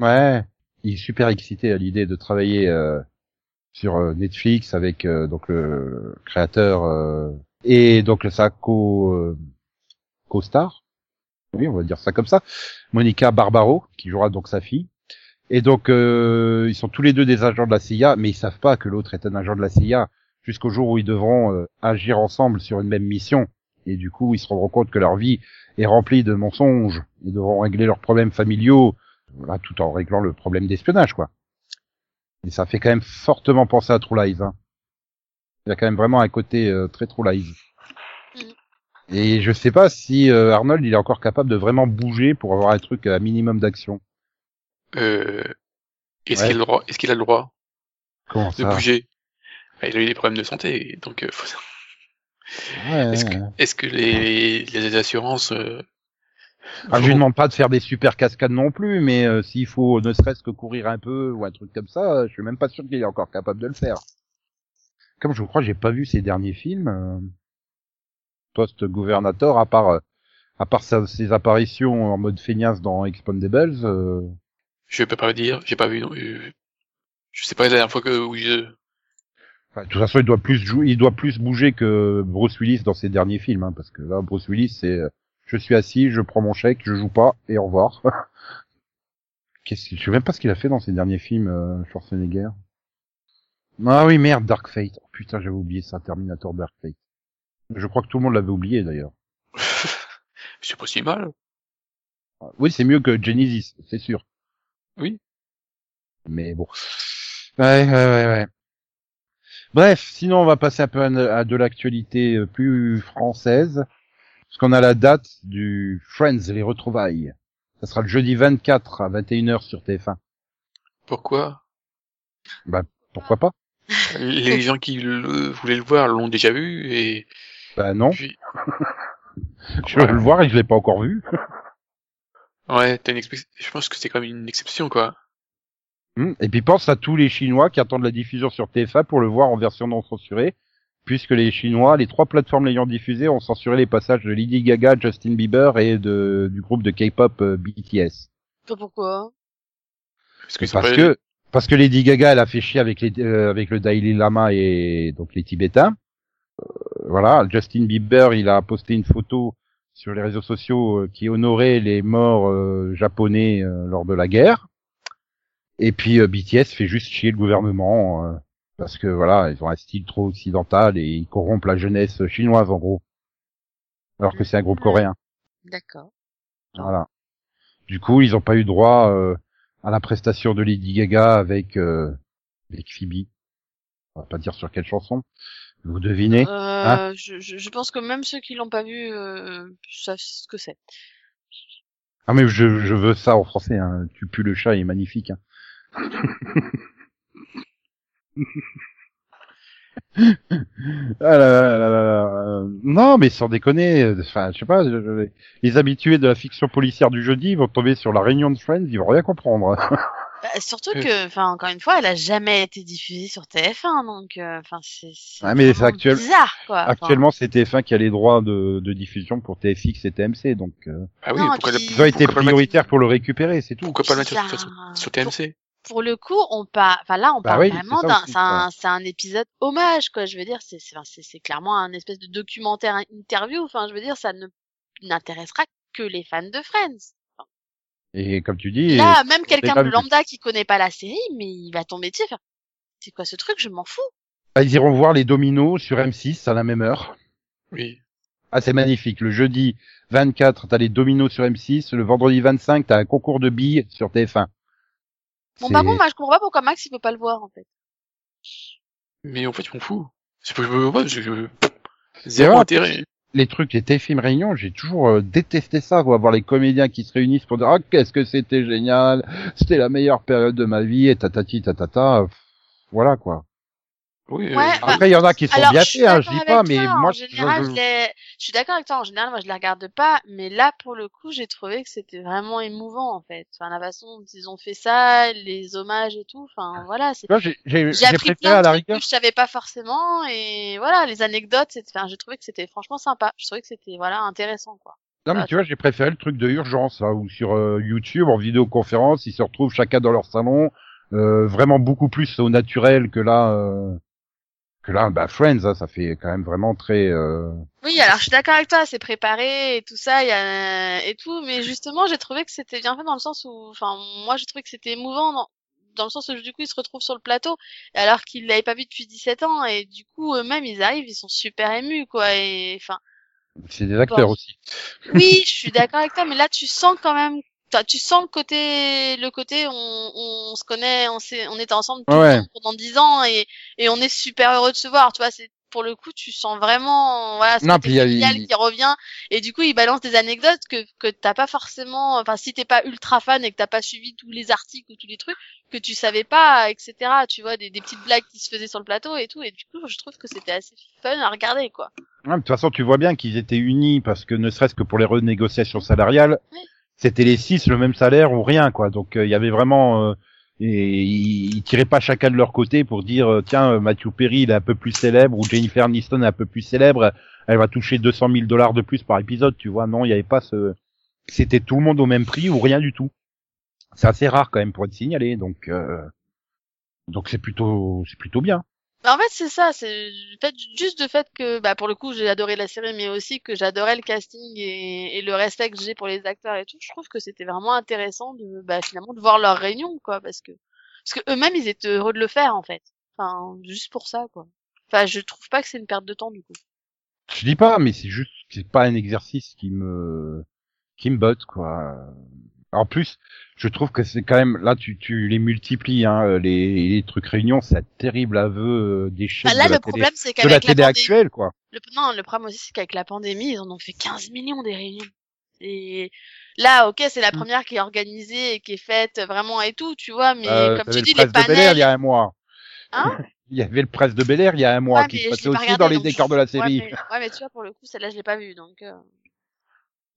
Ouais, il est super excité à l'idée de travailler euh, sur euh, Netflix avec euh, donc le créateur euh, et donc sa co co-star. Oui, on va dire ça comme ça. Monica Barbaro qui jouera donc sa fille. Et donc ils sont tous les deux des agents de la CIA, mais ils savent pas que l'autre est un agent de la CIA jusqu'au jour où ils devront agir ensemble sur une même mission. Et du coup, ils se rendront compte que leur vie est remplie de mensonges. Ils devront régler leurs problèmes familiaux, voilà, tout en réglant le problème d'espionnage, quoi. Et ça fait quand même fortement penser à True Lies. Hein. Il y a quand même vraiment un côté euh, très True Lies. Et je sais pas si euh, Arnold il est encore capable de vraiment bouger pour avoir un truc à minimum d'action.
Euh, est-ce
Ouais.
qu'il a le droit, est-ce qu'il a le droit
Comment
de
ça
bouger? Bah, Il a eu des problèmes de santé, donc euh, faut-
Ouais,
est-ce que, est-ce que les, les assurances euh,
Ah, je lui demande pas de faire des super cascades non plus, mais euh, s'il faut ne serait-ce que courir un peu ou un truc comme ça, je suis même pas sûr qu'il est encore capable de le faire. Comme je crois j'ai pas vu ses derniers films euh, post-gouvernateur, à part euh, à part sa- ses apparitions en mode feignasse dans Expandables. euh,
Je peux pas le dire, j'ai pas vu. non, euh, je sais pas la dernière fois que où je.
enfin, de toute façon, il doit plus jouer, il doit plus bouger que Bruce Willis dans ses derniers films, hein, parce que là, Bruce Willis, c'est euh, je suis assis, je prends mon chèque, je joue pas et au revoir. Qu'est-ce que je sais même pas ce qu'il a fait dans ses derniers films, euh, Schwarzenegger. Ah oui, merde, Dark Fate. Oh, putain, j'avais oublié ça, Terminator Dark Fate. Je crois que tout le monde l'avait oublié d'ailleurs.
c'est pas si mal.
Oui, c'est mieux que Genesis, c'est sûr.
Oui.
Mais bon. Ouais, ouais, ouais, ouais. Bref, sinon on va passer un peu à, à de l'actualité euh, plus française. Parce qu'on a la date du Friends, les retrouvailles. Ça sera le jeudi 24 à 21h sur TF1.
Pourquoi?
Pourquoi pas
Les gens qui le, voulaient le voir l'ont déjà vu et
Bah non,
puis
je veux le voir et je l'ai pas encore vu.
ouais, t'as une je pense que c'est quand même une exception quoi.
Hmm. Et puis pense à tous les Chinois qui attendent la diffusion sur TF1 pour le voir en version non censurée, puisque les Chinois, les trois plateformes l'ayant diffusé, ont censuré les passages de Lady Gaga, Justin Bieber et de, du groupe de K-pop euh, BTS.
Pourquoi?
Parce que
parce
pas-
que parce que Lady Gaga, elle a fait chier avec les euh, avec le Dalai Lama et donc les Tibétains. Euh, voilà, Justin Bieber, il a posté une photo sur les réseaux sociaux euh, qui honorait les morts euh, japonais euh, lors de la guerre. Et puis euh, BTS fait juste chier le gouvernement euh, parce que voilà, ils ont un style trop occidental et ils corrompent la jeunesse chinoise en gros. Alors que c'est un groupe coréen.
D'accord.
Voilà. Du coup, ils ont pas eu droit euh, à la prestation de Lady Gaga avec euh, avec Phoebe. On va pas dire sur quelle chanson. Vous devinez
Euh, je, je, je pense que même ceux qui l'ont pas vu euh, savent ce que c'est.
Ah mais je, je veux ça en français. Hein. Tu pues le chat, il est magnifique. Hein. Ah là là là là là. Non, mais sans déconner, euh, enfin, je sais pas, je- je- les habitués de la fiction policière du jeudi vont tomber sur la réunion de Friends, ils vont rien comprendre.
Bah, surtout
Euh.
que, enfin, encore une fois, elle a jamais été diffusée sur TF1, donc, euh, enfin, c'est
mais c'est actuel-
bizarre, quoi.
Actuellement, c'est TF1 qui a les droits de, de diffusion pour TFX et TMC, donc euh,
Ah oui,
Non,
pourquoi,
puis-
ils ont été prioritaires pour le récupérer, c'est tout.
pourquoi pas le mettre sur, sur, sur TMC
pour le coup, on parle, enfin là, on
Bah
parle
oui,
vraiment d'un, c'est un, c'est un épisode hommage, quoi. Je veux dire, c'est, c'est, enfin, c'est, c'est clairement un espèce de documentaire interview. Enfin, je veux dire, ça ne n'intéressera que les fans de Friends.
Et comme tu dis,
Là, même quelqu'un de lambda qui connaît pas la série, mais il va tomber dessus, c'est quoi ce truc Je m'en fous.
Bah, ils iront voir les dominos sur M6 à la même heure.
Oui.
Ah, c'est magnifique. Le jeudi 24, t'as les dominos sur M6. Le vendredi 25, t'as un concours de billes sur TF1.
Bon, par contre, moi, je comprends pas pourquoi Max, il peut pas le voir, en fait.
Mais en fait, je m'en fous. C'est pas que je veux pas, je... Zéro intérêt.
les trucs, les téléfilms réunions, j'ai toujours euh, détesté ça, quoi, voir les comédiens qui se réunissent pour dire, ah, qu'est-ce que c'était génial, c'était la meilleure période de ma vie, et tatati tatata, voilà, quoi.
Oui, euh,
Ouais, bah,
Après, il y en a qui sont
Alors,
bien faits, hein, je
d'accord
dis pas,
avec
mais
toi,
moi,
en
je-
général,
je-
je, les- je suis d'accord avec toi. En général, moi, je les regarde pas, mais là, pour le coup, j'ai trouvé que c'était vraiment émouvant, en fait. Enfin, la façon dont ils ont fait ça, les hommages et tout. Enfin, voilà, c'est.
tu vois, j'ai j'ai-
J'ai
j'ai
appris
préféré
plein
à
de
la rigueur.
que je savais pas forcément, et voilà, les anecdotes. c'est- Enfin, j'ai trouvé que c'était franchement sympa. Je trouvais que c'était voilà intéressant, quoi.
Non, mais tu vois, j'ai préféré le truc de urgence, là, où sur euh, YouTube, en vidéoconférence, ils se retrouvent chacun dans leur salon, euh, vraiment beaucoup plus au naturel que là, euh, que là, bah, Friends, hein, ça fait quand même vraiment très, euh...
Oui, alors je suis d'accord avec toi, c'est préparé et tout ça, il y a et tout, mais justement, j'ai trouvé que c'était bien fait dans le sens où, enfin, moi, j'ai trouvé que c'était émouvant dans, dans le sens où du coup, ils se retrouvent sur le plateau, alors qu'ils l'avaient pas vu depuis 17 ans, et du coup, eux-mêmes, ils arrivent, ils sont super émus, quoi, et enfin,
c'est des acteurs
Bon.
aussi.
oui, je suis d'accord avec toi, mais là, tu sens quand même, tu sens le côté, le côté, on, on se connaît, on s'est, on était ensemble tout
Ouais.
le temps pendant 10 ans, et, et on est super heureux de se voir, tu vois, c'est, pour le coup, tu sens vraiment, voilà, ce
Non,
côté
puis il
qui revient, et du coup, il balance des anecdotes que, que t'as pas forcément, enfin, si t'es pas ultra fan et que t'as pas suivi tous les articles ou tous les trucs, que tu savais pas, etc., tu vois, des, des petites blagues qui se faisaient sur le plateau et tout, et du coup, je trouve que c'était assez fun à regarder, quoi.
Ouais, de toute façon, tu vois bien qu'ils étaient unis parce que ne serait-ce que pour les renégociations salariales. C'était les six le même salaire ou rien, quoi. Donc, euh, il y avait vraiment, euh, et ils, tiraient pas chacun de leur côté pour dire, euh, tiens, Matthew Perry, il est un peu plus célèbre ou Jennifer Aniston est un peu plus célèbre, elle va toucher 200 000 dollars de plus par épisode, tu vois. Non, il y avait pas ce, c'était tout le monde au même prix ou rien du tout. C'est assez rare quand même pour être signalé, donc, euh, donc c'est plutôt, c'est plutôt bien.
Bah, en fait, c'est ça, c'est le juste de fait que, bah, pour le coup, j'ai adoré la série, mais aussi que j'adorais le casting et, et le respect que j'ai pour les acteurs et tout. Je trouve que c'était vraiment intéressant de, bah, finalement, de voir leur réunion, quoi, parce que, parce que eux-mêmes, ils étaient heureux de le faire, en fait. Enfin, juste pour ça, quoi. Enfin, je trouve pas que c'est une perte de temps, du coup.
Je dis pas, mais c'est juste, c'est pas un exercice qui me, qui me botte, quoi. En plus, je trouve que c'est quand même, là, tu, tu les multiplies, hein, les, les trucs réunions, c'est un terrible aveu euh, d'échec
Bah, là,
de la
le
télé,
problème, c'est
la
qu'avec la,
télé
pandémie,
actuelle, quoi.
le, non, le problème aussi, c'est qu'avec la pandémie, ils en ont fait 15 millions des réunions. Et là, ok, c'est la
Mm.
première qui est organisée et qui est faite vraiment et tout, tu vois, mais
Euh,
comme tu dis,
le
les
presse de Bel Air il y
panels,
a un mois.
Hein?
Il y avait le presse de Bel Air il y a un mois,
Ouais,
qui se passait aussi
regardé,
dans les décors
je-
de la
Ouais
série.
mais, ouais, mais tu vois, pour le coup, celle-là, je l'ai pas vue, donc. euh.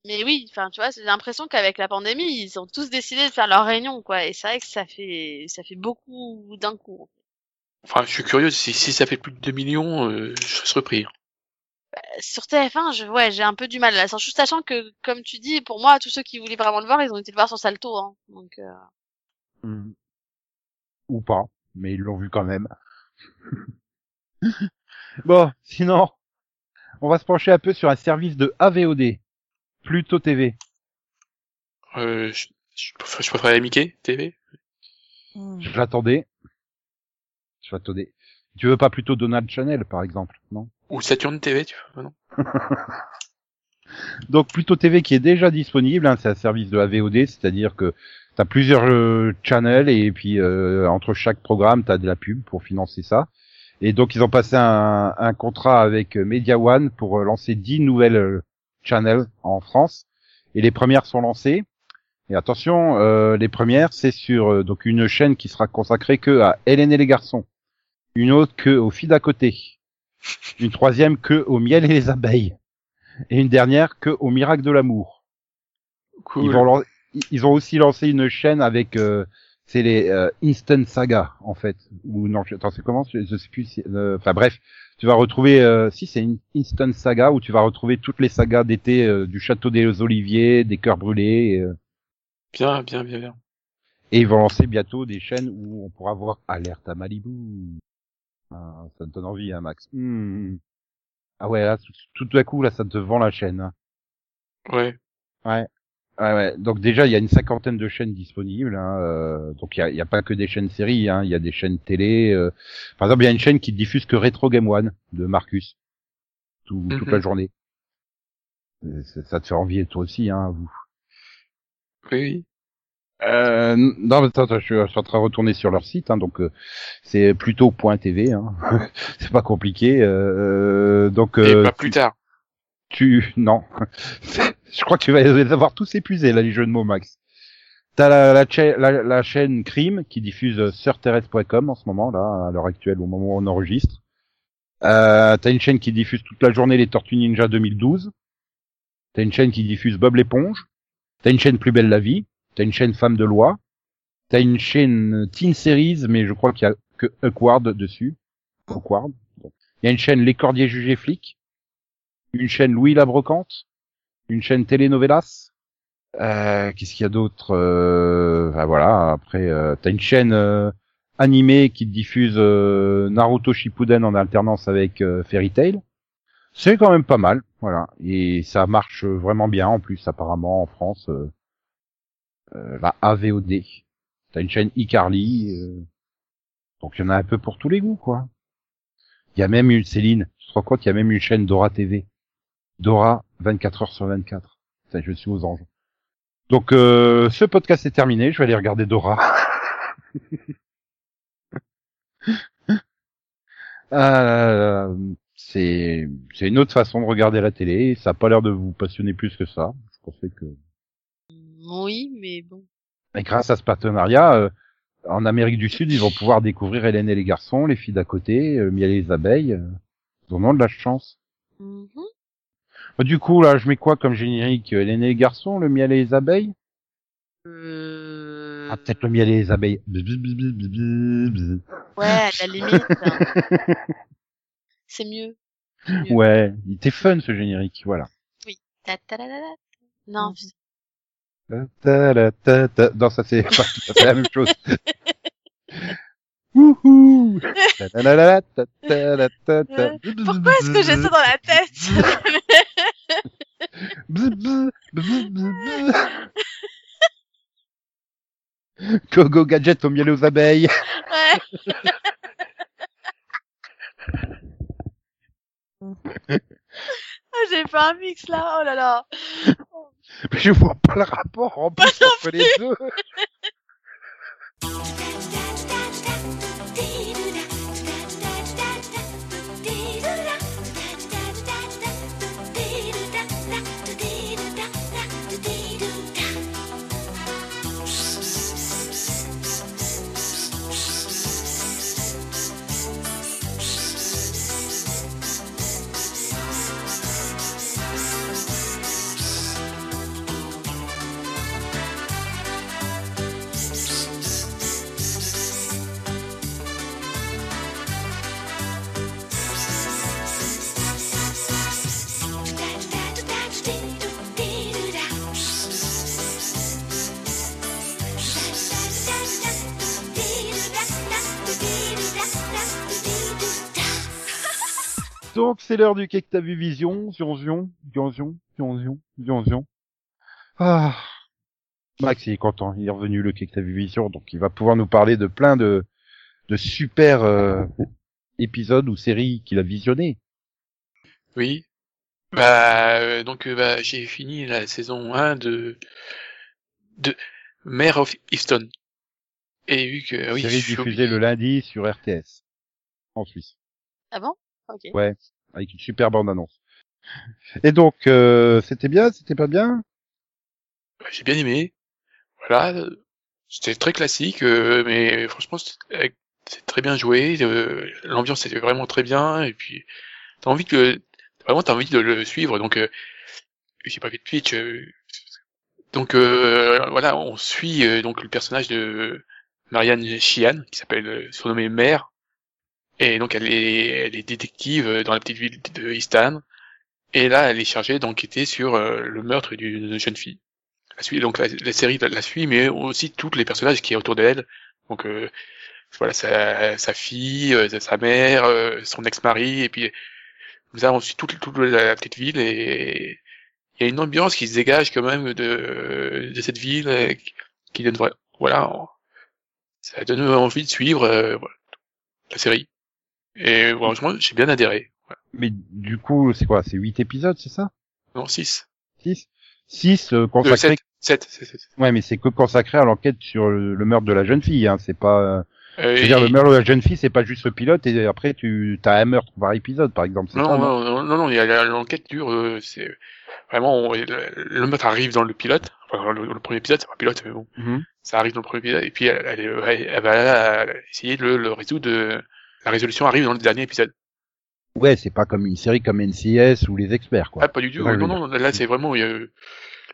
Mais oui, enfin, tu vois, j'ai l'impression qu'avec la pandémie, ils ont tous décidé de faire leur réunion, quoi. Et c'est vrai que ça fait, ça fait beaucoup d'un coup.
Enfin, je suis curieux, si, si ça fait plus de 2 millions, euh, je serais surpris.
Euh, Sur TF1, je, ouais, j'ai un peu du mal là. Sachant sachant que, comme tu dis, pour moi, tous ceux qui voulaient vraiment le voir, ils ont été le voir sur Salto, hein. Donc. Euh...
Hmm. Ou pas, mais ils l'ont vu quand même. bon, sinon, on va se pencher un peu sur un service de AVOD, Pluto TV.
Euh, je, je, préfère- je préférais Mickey TV.
Hmm.
Je l'attendais. Je l'attendais. Tu veux pas plutôt Donald Channel, par exemple, non?
Ou Saturn TV, tu vois, non?
Donc Pluto TV qui est déjà disponible, hein, c'est un service de AVOD, c'est-à-dire que tu as plusieurs euh, channels et puis euh, entre chaque programme, tu as de la pub pour financer ça. Et donc ils ont passé un, un contrat avec euh, Media One pour euh, lancer 10 nouvelles channels en France. Et les premières sont lancées. Et attention, euh, les premières, c'est sur euh, donc une chaîne qui sera consacrée que à Hélène et les garçons, une autre que aux filles d'à côté, une troisième que au miel et les abeilles, et une dernière que au miracle de l'amour.
Cool.
Ils, vont ils ont aussi lancé une chaîne avec euh, c'est les euh, Instant Saga en fait ou non attends c'est comment? Je, je sais plus euh, enfin bref tu vas retrouver euh, si c'est une Instant Saga où tu vas retrouver toutes les sagas d'été euh, du château des Oliviers des cœurs brûlés et, euh,
Bien, bien, bien, bien.
et ils vont lancer bientôt des chaînes où on pourra voir Alerte à Malibu ah, ça te donne envie hein Max Hmm. ah ouais là tout, tout à coup là ça te vend la chaîne hein.
Ouais.
Ouais. Ouais, ouais. Donc déjà, il y a une cinquantaine de chaînes disponibles. Hein, euh, donc il y a, y a pas que des chaînes séries, hein, il y a des chaînes télé. euh. Par exemple, il y a une chaîne qui diffuse que Retro Game One de Marcus tout, toute
Mhm.
la journée. Euh, Ça, te fait envie toi aussi, hein, vous.
Oui.
Euh, non, mais attends, attends, je suis, en train de retourner sur leur site, hein, donc euh, c'est plutôt .tv, hein. c'est pas compliqué. Euh, donc
Et
euh,
pas plus tard.
Tu non, je crois que tu vas les avoir tous épuisés là les jeux de mots Max. T'as la, la, cha- la, la chaîne Crime qui diffuse sur terrestre.com en ce moment là à l'heure actuelle au moment où on enregistre. Euh, t'as une chaîne qui diffuse toute la journée les Tortues Ninja 2012. T'as une chaîne qui diffuse Bob l'éponge. T'as une chaîne Plus belle la vie. T'as une chaîne Femme de loi. T'as une chaîne Teen Series mais je crois qu'il y a que Awkward dessus. Awkward. Il y a une chaîne Les Cordiers jugés flics une chaîne Louis la Brocante, une chaîne Telenovelas. Euh, Qu'est-ce qu'il y a d'autre euh, voilà. Après, euh, t'as une chaîne euh, animée qui diffuse euh, Naruto Shippuden en alternance avec Fairy Tail. C'est quand même pas mal, voilà. Et ça marche vraiment bien en plus apparemment en France. la AVOD. T'as une chaîne iCarly. donc il y en a un peu pour tous les goûts, quoi. Il y a même une Céline. Tu te rends compte, y a même une chaîne Dora TV. Dora, 24 heures sur 24. Ça, je suis aux anges. Donc, euh, ce podcast est terminé. Je vais aller regarder Dora. Euh, c'est c'est une autre façon de regarder la télé. Ça a pas l'air de vous passionner plus que ça. Je pensais que
Oui, mais bon.
mais grâce à ce partenariat, euh, en Amérique du Sud, ils vont pouvoir découvrir Hélène et les garçons, les filles d'à côté, euh, Miel et les abeilles. euh, Ils en ont de la chance.
Mhm.
Du coup, là, je mets quoi comme générique et les garçons, le miel et les abeilles?
Euh...
Ah, peut-être le miel et les abeilles. Bzz, bzz, bzz, bzz, bzz, bzz.
Ouais, à la limite. hein. C'est mieux.
Ouais, il était fun ce générique, voilà.
Ta ta la la la. Non,
Ta ta ta ta. Non, ça c'est la même chose. Wouhou
pourquoi est-ce que j'ai ça dans la tête?
Gogo gadget au miel aux abeilles.
Ouais. Ah, j'ai fait un mix là, oh là là.
Mais je vois pas le rapport en plus entre les deux. Donc c'est l'heure du cake t'as vu vision, zion zion, zion zion, zion zion, zion zion. Ah. Max il est content, il est revenu le cake t'as vu vision, donc il va pouvoir nous parler de plein de de super euh, épisodes ou séries qu'il a visionné.
Oui. Bah, euh, donc, euh, bah, j'ai fini la saison 1 de, de Mayor of Easton. Et vu que, oui,
série
suis
diffusée le lundi sur RTS en Suisse.
Ah bon?
Ouais, avec une super bande annonce. Et donc euh, c'était bien, c'était pas bien?
J'ai bien aimé. Voilà. euh, C'était très classique, euh, mais franchement, c'est très bien joué. euh, L'ambiance était vraiment très bien, et puis t'as envie que vraiment t'as envie de le suivre. Donc, euh, j'ai pas fait de Twitch. euh, donc euh, voilà, on suit euh, donc le personnage de Marianne Sheehan, qui s'appelle euh, surnommée Mère, et donc elle est, elle est détective dans la petite ville de Easton. Et là, elle est chargée d'enquêter sur euh, le meurtre d'une jeune fille. La suit, donc la, série la, suit, mais aussi tous les personnages qui est autour d'elle. Donc euh, voilà, sa, sa fille, euh, sa mère, euh, son ex-mari, et puis nous avons aussi toute, toute la, petite ville et il y a une ambiance qui se dégage quand même de, de cette ville, qui donne voilà, ça donne envie de suivre euh, la série. Et franchement, j'ai bien adhéré.
Mais du coup, c'est quoi? C'est huit épisodes, c'est ça?
Non, 6.
Six? Six euh,
Euh,
consacrés.
7. 7.
Ouais, mais c'est que consacré à l'enquête sur le, le meurtre de la jeune fille. Hein. C'est pas. euh,
Euh,
Je veux dire, le meurtre de la jeune fille, c'est pas juste le pilote et après tu as un meurtre par épisode, par exemple.
non,
ça,
non, non, non, non, l'enquête dure, euh, c'est vraiment, on- le, meurtre arrive dans le pilote, enfin, le, le premier épisode, c'est pas un pilote, mais bon,
Mhm.
ça arrive dans le premier épisode, et puis elle, elle, elle- elle va essayer de le, le résoudre, euh, la résolution arrive dans le dernier épisode.
Ouais, c'est pas comme une série comme NCS ou les experts, quoi.
Ah, pas du tout,
Ouais,
non, non, là, c'est vraiment, a,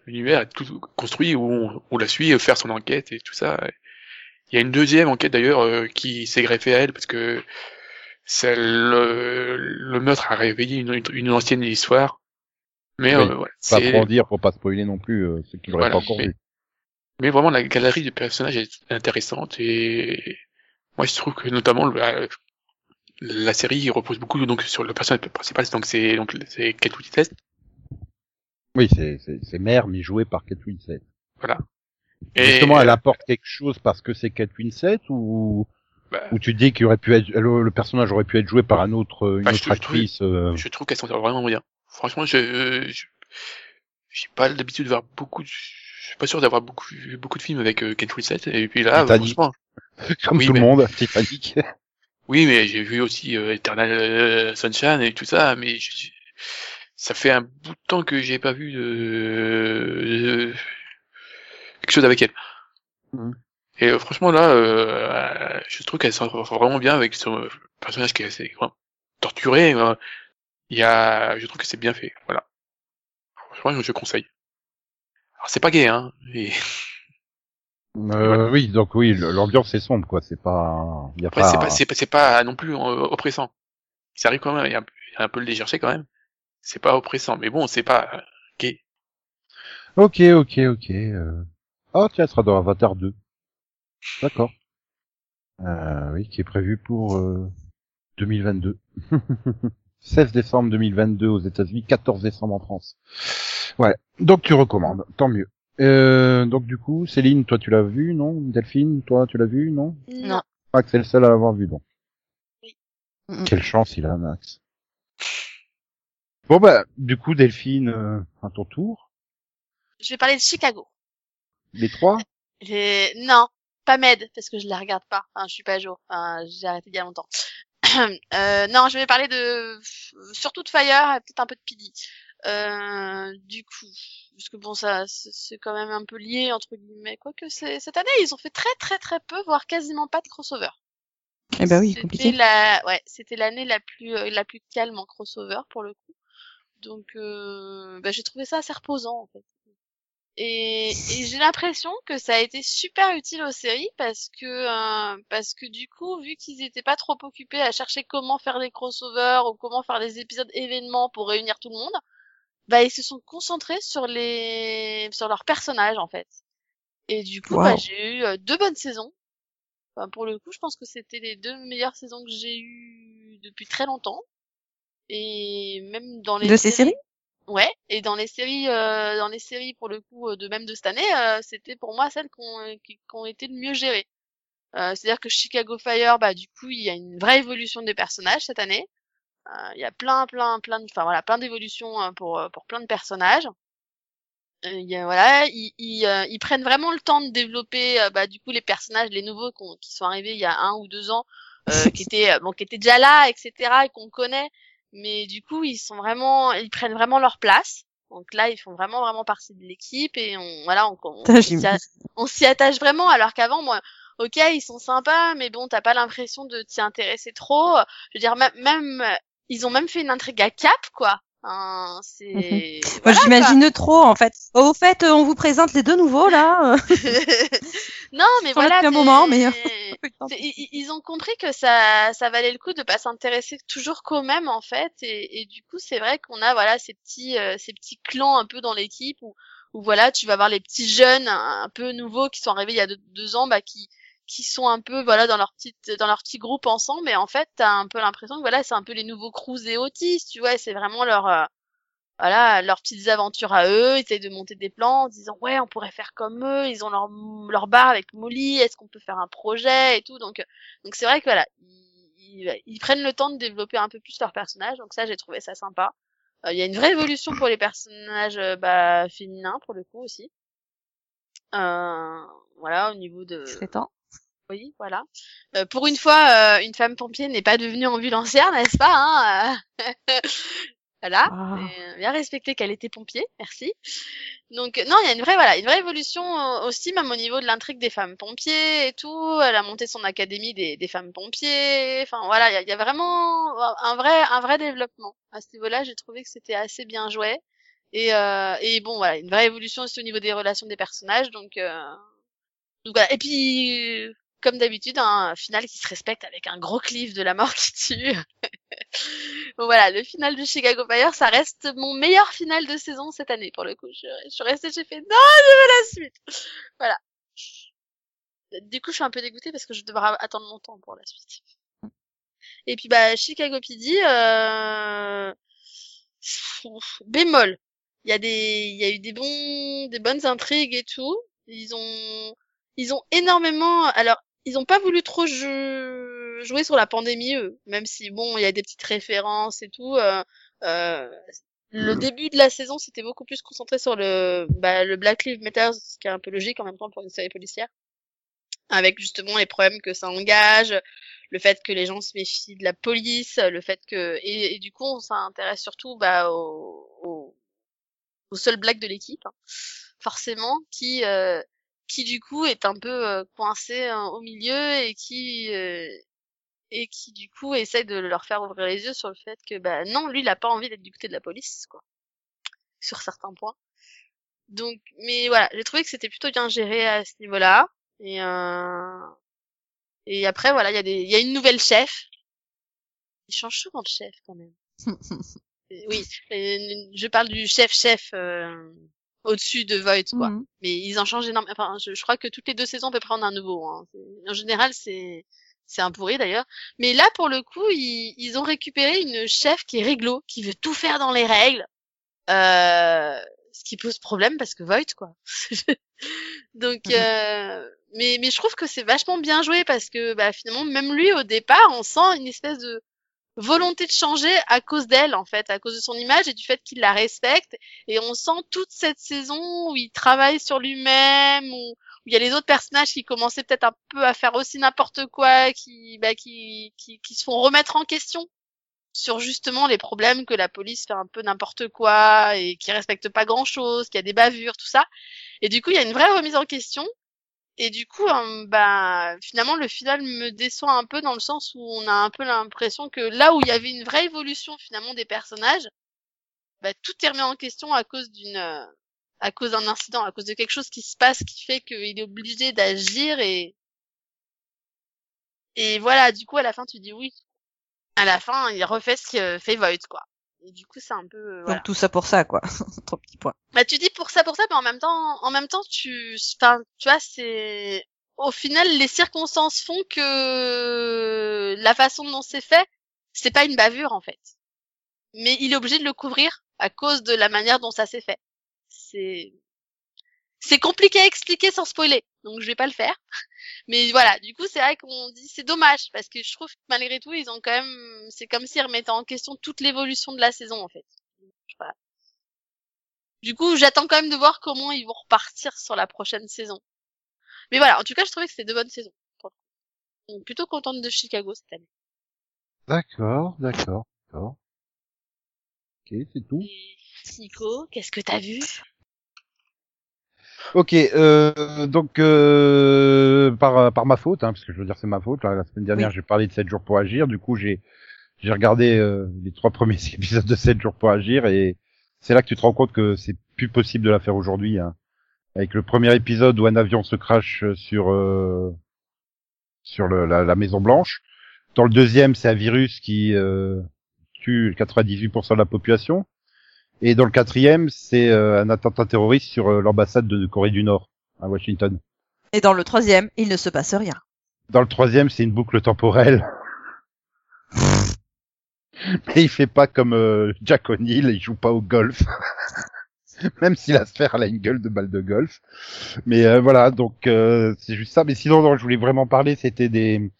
l'univers est tout construit où on, on la suit faire son enquête et tout ça. Il y a une deuxième enquête d'ailleurs euh, qui s'est greffée à elle parce que c'est le, le meurtre a réveillé une, une ancienne histoire. Mais
Oui,
euh, voilà,
Pas trop en dire pour pas spoiler non plus euh, ceux qui l'auraient
Voilà,
pas encore
mais-
vu.
Mais vraiment, la galerie de personnages est intéressante et moi, je trouve que notamment la, la série repose beaucoup donc sur le personnage principal, donc c'est donc c'est Kate Winslet.
Oui, c'est c'est mère mais joué par Kate Winslet.
Voilà.
Justement,
Et,
elle apporte quelque chose parce que c'est Kate Winslet ou
bah,
ou tu dis qu'il aurait pu être le, le personnage aurait pu être joué par un autre une
Bah, je
autre
je trouve-
actrice. euh,
je trouve qu'elle s'en sort vraiment bien. Franchement, je je- j'ai pas l'habitude de voir beaucoup. De, je suis pas sûr d'avoir beaucoup beaucoup de films avec euh, Kate Winslet et puis là,
Titanic.
franchement,
comme
oui,
tout
mais-
le monde, Titanic.
Oui, mais j'ai vu aussi euh, Eternal euh, Sunshine et tout ça, mais je- je- ça fait un bout de temps que j'ai pas vu de, de- quelque chose avec elle.
Mhm.
Et euh, franchement là, euh, je trouve qu'elle s'en sort vraiment bien avec son personnage qui est assez torturé. euh, Il y a, je trouve que c'est bien fait. Voilà. Franchement, je conseille. Alors c'est pas gay, hein. mais
Euh, oui, donc oui, l'ambiance est sombre, quoi. C'est pas, y a
Après,
pas.
c'est pas, c'est pas, c'est pas non plus euh, oppressant. Ça arrive quand même, il y a, un peu- il y a un peu de légèreté quand même. C'est pas oppressant, mais bon, c'est pas euh, gay.
Ok, ok, ok. Euh... Oh tiens, ça sera dans Avatar 2. D'accord. Euh, oui, qui est prévu pour euh, 2022. 16 décembre 2022 aux États-Unis, 14 décembre en France. Ouais. Donc tu recommandes, tant mieux. Euh, donc du coup, Céline, toi tu l'as vu, non? Delphine, toi tu l'as vu, non?
Non.
Max est le seul à l'avoir vu, donc.
Oui.
Quelle chance il a, Max. Bon bah, du coup, Delphine, euh, à ton tour.
Je vais parler de Chicago.
Les trois?
J'ai... Non, pas Med, parce que je la regarde pas. Enfin, je suis pas à jour. Enfin, j'ai arrêté il y a longtemps. euh, non, je vais parler de surtout de Fire et peut-être un peu de PD. Euh, du coup, parce que bon, ça, c'est quand même un peu lié entre guillemets. Quoique cette année, ils ont fait très très très peu, voire quasiment pas de crossover.
Eh ben oui,
C'était
compliqué.
la, ouais, c'était l'année la plus euh, la plus calme en crossover pour le coup. Donc, euh, bah, j'ai trouvé ça assez reposant en fait. Et, et j'ai l'impression que ça a été super utile aux séries parce que euh, parce que du coup, vu qu'ils étaient pas trop occupés à chercher comment faire des crossovers ou comment faire des épisodes événements pour réunir tout le monde, bah ils se sont concentrés sur les sur leurs personnages en fait. Et du coup, bah, j'ai eu euh, deux bonnes saisons. Enfin, pour le coup, je pense que c'était les deux meilleures saisons que j'ai eues depuis très longtemps. Et même dans les
De ces séries?
Ouais, et dans les séries, euh, dans les séries pour le coup euh, de même de cette année, euh, c'était pour moi celles qui ont, qui, qui ont été le mieux gérées. Euh, C'est-à-dire que Chicago Fire, bah du coup, il y a une vraie évolution des personnages cette année. Euh, Il y a plein, plein, plein de, enfin voilà, plein d'évolutions euh, pour euh, pour plein de personnages. Euh, il y a, voilà, ils, ils, euh, ils prennent vraiment le temps de développer, bah du coup les personnages, les nouveaux qu'on- qui sont arrivés il y a un ou deux ans, euh, qui étaient bon, qui étaient déjà là, etc. et qu'on connaît mais du coup ils sont vraiment ils prennent vraiment leur place donc là ils font vraiment vraiment partie de l'équipe et on voilà on, on, on s'y attache vraiment alors qu'avant moi ok ils sont sympas mais bon t'as pas l'impression de t'y intéresser trop je veux dire même, ils ont même fait une intrigue à cap quoi. Hein, c'est Voilà,
j'imagine trop, en fait. Au fait, euh, on vous présente les deux nouveaux, là.
non mais voilà
un moment, mais-
C'est- ils, ils ont compris que ça, ça valait le coup de pas s'intéresser toujours qu'aux mêmes en fait, et, et du coup c'est vrai qu'on a voilà ces petits, euh, ces petits clans un peu dans l'équipe où, où voilà tu vas voir les petits jeunes un, un peu nouveaux qui sont arrivés il y a deux, deux ans, bah qui, qui sont un peu voilà dans leur petite, dans leur petit groupe ensemble, mais en fait t'as un peu l'impression que voilà c'est un peu les nouveaux Cruz et Otis, tu vois, c'est vraiment leur, euh, voilà leurs petites aventures à eux, ils essayent de monter des plans en disant ouais on pourrait faire comme eux, ils ont leur leur bar avec Molly, est-ce qu'on peut faire un projet et tout donc donc c'est vrai que voilà ils, ils, prennent le temps de développer un peu plus leur personnage donc ça j'ai trouvé ça sympa. Euh, Il y a une vraie évolution pour les personnages euh, bah, féminins pour le coup aussi. Euh, voilà au niveau de. Oui, voilà. Euh, pour une fois, euh, une femme pompier n'est pas devenue ambulancière, n'est-ce pas hein euh Voilà,
Ah.
Et, bien respecté qu'elle était pompier, merci. Donc non, il y a une vraie voilà, une vraie évolution euh, aussi même au niveau de l'intrigue des femmes pompiers et tout. Elle a monté son académie des, des femmes pompiers. Enfin voilà, il y a, y a vraiment un vrai un vrai développement à ce niveau-là. J'ai trouvé que c'était assez bien joué. Et, euh, et bon voilà, une vraie évolution aussi au niveau des relations des personnages. Donc, euh, donc voilà. Et puis comme d'habitude, un final qui se respecte avec un gros cliff de la mort qui tue. voilà, le final de Chicago Fire, ça reste mon meilleur final de saison cette année pour le coup. Je, je suis restée, j'ai fait non, je veux la suite. Voilà. Du coup, je suis un peu dégoûtée parce que je devrais attendre longtemps pour la suite. Et puis bah Chicago PD, euh... bémol. Il y a des, il y a eu des bons, des bonnes intrigues et tout. Ils ont, ils ont énormément. Alors, ils ont pas voulu trop jou- jouer sur la pandémie, eux. Même si bon, il y a des petites références et tout. Euh, euh, le début de la saison, c'était beaucoup plus concentré sur le, bah, le Black Lives Matter, ce qui est un peu logique en même temps pour une série policière, avec justement les problèmes que ça engage, le fait que les gens se méfient de la police, le fait que et, et du coup, on s'intéresse surtout bah, au, au, au seul black de l'équipe, hein, forcément, qui euh, qui du coup est un peu euh, coincé euh, au milieu et qui euh, et qui du coup essaie de leur faire ouvrir les yeux sur le fait que bah non lui il a pas envie d'être du côté de la police quoi. Sur certains points. Donc mais voilà j'ai trouvé que c'était plutôt bien géré à ce niveau là et euh... et après voilà il y a des il y a une nouvelle chef. Il change souvent de chef quand même. Et oui et je parle du chef chef euh, au-dessus de Voight quoi
Mhm.
mais ils en changent énormément. Enfin, je, je crois que toutes les deux saisons, on peut prendre un nouveau. Hein. En général, c'est c'est un pourri d'ailleurs. Mais là, pour le coup, ils, ils ont récupéré une chef qui est réglo, qui veut tout faire dans les règles. Euh, ce qui pose problème parce que Voight, quoi. Donc, euh, mais, mais je trouve que c'est vachement bien joué parce que bah, finalement, même lui, au départ, on sent une espèce de volonté de changer à cause d'elle, en fait, à cause de son image et du fait qu'il la respecte. Et on sent toute cette saison où il travaille sur lui-même, où, où il y a les autres personnages qui commençaient peut-être un peu à faire aussi n'importe quoi, qui, bah, qui, qui, qui se font remettre en question sur justement les problèmes que la police fait un peu n'importe quoi et qui respecte pas grand chose, qu'il y a des bavures, tout ça. Et du coup, il y a une vraie remise en question. Et du coup, euh, bah, finalement, le final me déçoit un peu dans le sens où on a un peu l'impression que là où il y avait une vraie évolution finalement des personnages, bah, tout est remis en question à cause d'une, à cause d'un incident, à cause de quelque chose qui se passe qui fait qu'il est obligé d'agir et et voilà. Du coup, à la fin, tu dis oui. À la fin, il refait ce que fait Voight, quoi. Et du coup, c'est un peu euh, voilà.
Donc tout ça pour ça, quoi. Trois petits points.
Bah tu dis pour ça pour ça mais en même temps en même temps tu enfin tu vois c'est au final les circonstances font que la façon dont c'est fait c'est pas une bavure en fait. Mais il est obligé de le couvrir à cause de la manière dont ça s'est fait. C'est c'est compliqué à expliquer sans spoiler. Donc je vais pas le faire. Mais voilà, du coup, c'est vrai qu'on dit c'est dommage parce que je trouve que malgré tout, ils ont quand même c'est comme s'ils remettaient en question toute l'évolution de la saison en fait. Voilà. Du coup, j'attends quand même de voir comment ils vont repartir sur la prochaine saison. Mais voilà, en tout cas, je trouvais que c'était de bonnes saisons. Donc, plutôt contente de Chicago cette année.
D'accord, d'accord, d'accord. Ok, c'est tout.
Et Nico, qu'est-ce que t'as vu?
Ok, euh, donc euh, par par ma faute, hein, parce que je veux dire c'est ma faute. La semaine dernière, j'ai parlé de 7 jours pour agir. Du coup, j'ai j'ai regardé euh, les trois premiers épisodes de 7 jours pour agir et c'est là que tu te rends compte que c'est plus possible de la faire aujourd'hui. Hein. Avec le premier épisode où un avion se crache sur euh, sur le, la, la Maison Blanche. Dans le deuxième, c'est un virus qui euh, tue 98% de la population. Et dans le quatrième, c'est euh, un attentat terroriste sur euh, l'ambassade de Corée du Nord à Washington.
Et dans le troisième, il ne se passe rien.
Dans le troisième, c'est une boucle temporelle. Mais il fait pas comme euh, Jack O'Neill, il joue pas au golf. Même si la sphère elle a une gueule de balle de golf. Mais euh, voilà, donc euh, c'est juste ça. Mais sinon, non, je voulais vraiment parler, c'était des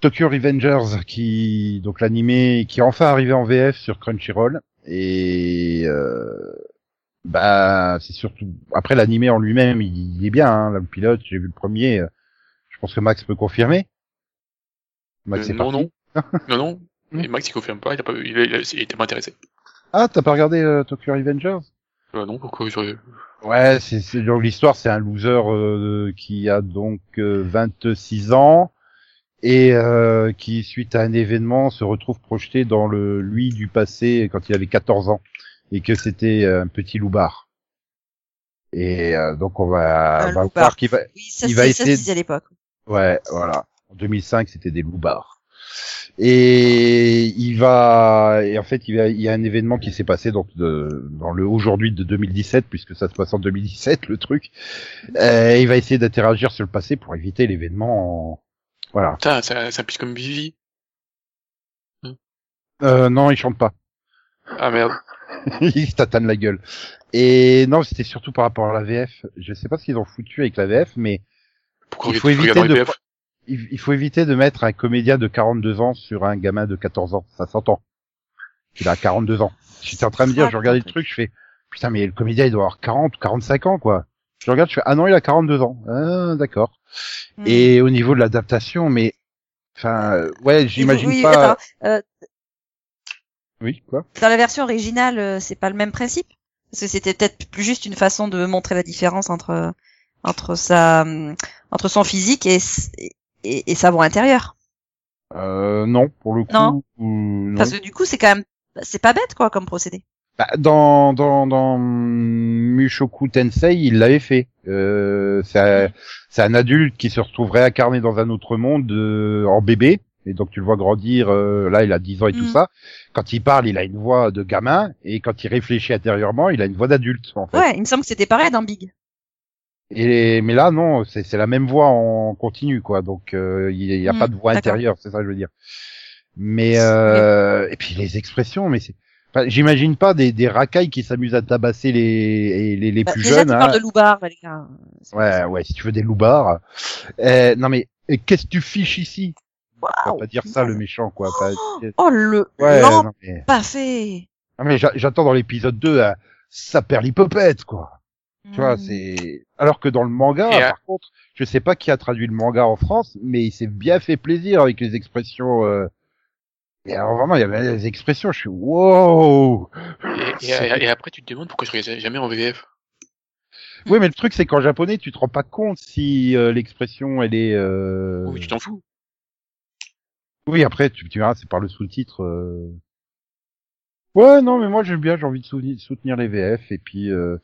Tokyo Revengers qui donc l'animé qui est enfin arrivé en VF sur Crunchyroll et euh, bah c'est surtout après l'animé en lui-même il, il est bien hein, le pilote j'ai vu le premier euh, je pense que Max peut confirmer Max
Euh,
est
non, non. non, non. Et Max, il confirme pas, il, a pas, il, a- il, a- il était pas intéressé.
ah t'as pas regardé euh, Tokyo Revengers?
Euh, non, pourquoi j'aurais...
Ouais, c'est c'est- donc l'histoire, c'est un loser euh, qui a donc euh, 26 ans et euh, qui, suite à un événement, se retrouve projeté dans le lui du passé quand il avait 14 ans et que c'était un petit loupard. Et euh, donc on va, on va voir qu'il va,
Oui, ça,
Il va
ça
essayer
disait à l'époque.
Ouais, voilà. En 2005, c'était des loupards. Et il va, et en fait, il, va, il y a un événement qui s'est passé donc de, dans le aujourd'hui de 2017, puisque ça se passe en 2017 le truc. Euh, il va essayer d'interagir sur le passé pour éviter l'événement. en- Voilà.
Putain, ça, ça pisse comme Vivi.
Euh, non, il chante pas.
Ah merde.
il se tatane la gueule. Et non, c'était surtout par rapport à la VF. Je sais pas ce qu'ils ont foutu avec la VF, mais
Pourquoi
Il faut éviter de- il faut éviter de mettre un comédien de 42 ans sur un gamin de 14 ans. Ça s'entend. Il a 42 ans. J'étais en train de me dire, je regardais le truc, je fais, putain, mais le comédien, il doit avoir 40 ou 45 ans, quoi. Je regarde, je fais, ah non, il a 42 ans. Ah, d'accord.
Hmm.
Et au niveau de l'adaptation, mais, enfin, ouais, j'imagine
Oui,
pas.
euh,
Oui, quoi?
dans la version originale, euh, c'est pas le même principe? Parce que c'était peut-être plus juste une façon de montrer la différence entre entre sa entre son physique et et, et sa voix intérieure.
Euh, non, pour le coup.
Non.
ou- non.
Parce que du coup, c'est quand même c'est pas bête quoi comme procédé.
Bah, dans, dans, dans Mushoku Tensei, il l'avait fait. Euh, c'est un, adulte qui se retrouverait incarné dans un autre monde euh, en bébé. Et donc tu le vois grandir, euh, là il a 10 ans et tout
Mm.
ça. Quand il parle, il a une voix de gamin. Et quand il réfléchit intérieurement, il a une voix d'adulte en fait.
Ouais, il me semble que c'était pareil dans Big.
Et, mais là non, c'est la même voix en continu quoi. Donc euh, il n'y a
Mm,
pas de voix intérieure, c'est ça que je veux dire. Mais euh, et puis les expressions, mais c'est enfin, j'imagine pas des, des racailles qui s'amusent à tabasser les les, les
Bah,
plus
déjà,
jeunes.
tu
hein.
parles de les gars.
Ouais ouais, si tu veux des loupards. Euh, non mais qu'est-ce que tu fiches ici? On va pas dire ça le méchant quoi. Enfin,
Oh le
ouais, non, mais,
pas fait.
Ah, mais j'a- j'attends dans l'épisode 2 euh, ça perd l'hypopète quoi. Tu vois,
Hmm.
c'est alors que dans le manga,
euh,
par contre, je sais pas qui a traduit le manga en France, mais il s'est bien fait plaisir avec les expressions. Euh... Et alors vraiment, il y avait des expressions. Je suis wow.
Et, et, et- et après, tu te demandes pourquoi je regarde jamais en VF.
Oui, mais le truc c'est qu'en japonais, tu te rends pas compte si euh, l'expression elle est. Euh...
Oui, tu t'en fous.
Oui, après tu, tu verras, c'est par le sous-titre. euh. Ouais, non, mais moi j'aime bien, j'ai envie de soutenir, soutenir les VF et puis euh,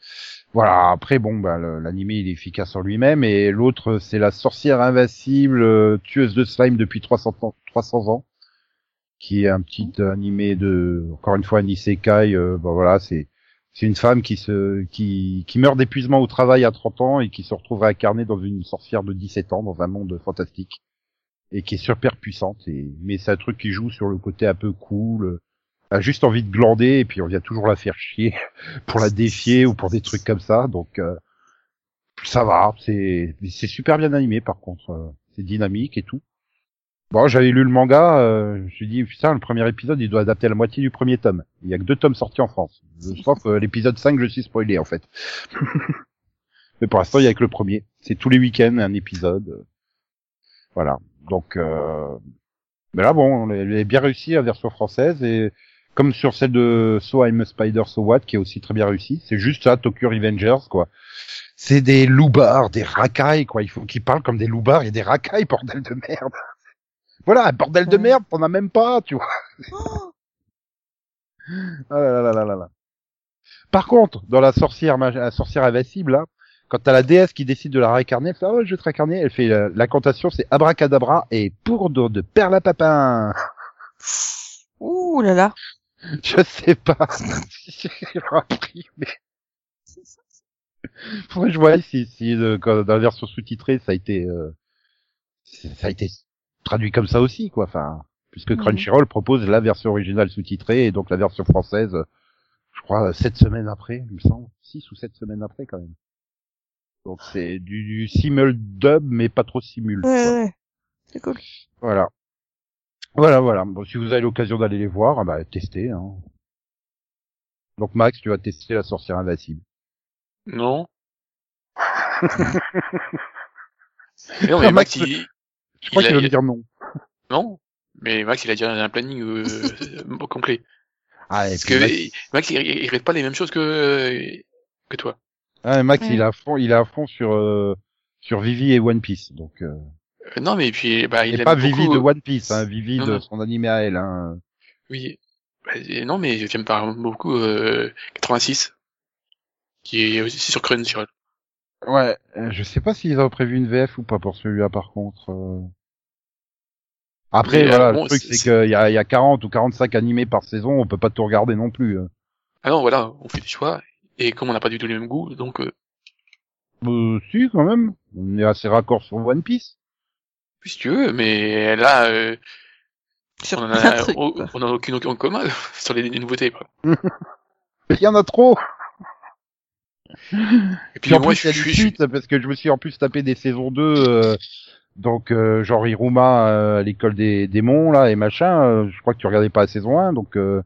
voilà. Après, bon, bah l'animé il est efficace en lui-même et l'autre c'est la sorcière invincible, euh, tueuse de slime depuis 300 ans, 300 ans, qui est un petit animé de, encore une fois un isekai. Euh, bah voilà, c'est c'est une femme qui se qui qui meurt d'épuisement au travail à 30 ans et qui se retrouve incarnée dans une sorcière de 17 ans dans un monde fantastique et qui est super puissante et mais c'est un truc qui joue sur le côté un peu cool a juste envie de glander et puis on vient toujours la faire chier pour la défier ou pour des trucs comme ça donc euh, ça va c'est c'est super bien animé par contre euh, c'est dynamique et tout bon j'avais lu le manga euh, je me suis dit putain le premier épisode il doit adapter la moitié du premier tome. Il y a que deux tomes sortis en France. Sauf euh, l'épisode 5 je suis spoilé en fait. Mais pour l'instant il y a que le premier. C'est tous les week-ends un épisode. Voilà. Donc euh, mais là bon elle est bien réussi la version française et comme sur celle de So I'm a Spider So What qui est aussi très bien réussi c'est juste ça Tokyo Revengers quoi. C'est des loupards des racailles quoi. Il faut qu'ils parlent comme des loupards et des racailles bordel de merde voilà un bordel de merde t'en as même pas tu vois
Oh,
ah là là là là là là. Par contre, dans la sorcière, la sorcière invincible, là, quand t'as la déesse qui décide de la réincarner, elle fait, oh, je vais te réincarner, elle fait, euh, l'incantation, c'est abracadabra et poudre de perlapapin.
Ouh là là.
Je sais pas si j'ai appris, mais faudrait que je voie si, si euh, dans la version sous-titrée, ça a été, euh, ça a été traduit comme ça aussi, quoi, enfin. puisque. Crunchyroll propose la version originale sous-titrée et donc la version française, je crois, sept semaines après, il me semble, six ou sept semaines après quand même. Donc c'est du, du simul dub, mais pas trop simul. quoi.
ouais. C'est cool.
Voilà. Voilà, voilà. Bon, si vous avez l'occasion d'aller les voir, ah bah, testez. Hein. Donc Max, tu vas tester la sorcière invincible.
Non. Non, mais Max,
Max,
il...
Je crois
Il a-
qu'il va me
a-
dire non.
Non. Mais Max, il a déjà un planning euh, complet.
Ah, et
Parce que
Max,
Max, il, il répète pas les mêmes choses que que toi.
ah, Max,
Ouais.
il est à fond, il est à fond sur euh, sur Vivi et One Piece. Donc, euh,
Euh, non, mais puis, bah, il
et
aime
pas
beaucoup...
Vivi de One Piece, hein, Vivi
Non,
de
non.
son animé à elle. Hein.
Oui. Bah, non, mais j'aime pas beaucoup euh, 86, qui est aussi sur Crunchyroll.
Ouais, euh, je sais pas s'ils ont prévu une VF ou pas pour celui-là par contre. euh. Après,
Mais, euh,
voilà,
bon,
le truc
c'est-
qu'il y a, il y a 40 ou 45 animés par saison, on peut pas tout regarder non plus.
Ah non, voilà, on fait des choix. Et comme on n'a pas du tout le même goût, donc euh,
Euh, si, quand même. On est assez raccord sur One Piece.
oui, si tu veux, mais là, euh, on en a, on,
quoi.
on en a aucune en commun sur les, les nouveautés. Quoi.
Il y en a trop
Et puis
Puis en
moi,
plus, il y
je,
a
je,
des
je-
parce que je me suis en plus tapé des saisons 2, euh, donc euh, genre Iruma euh, à l'école des démons, là, et machin, euh, je crois que tu regardais pas la saison 1, donc euh,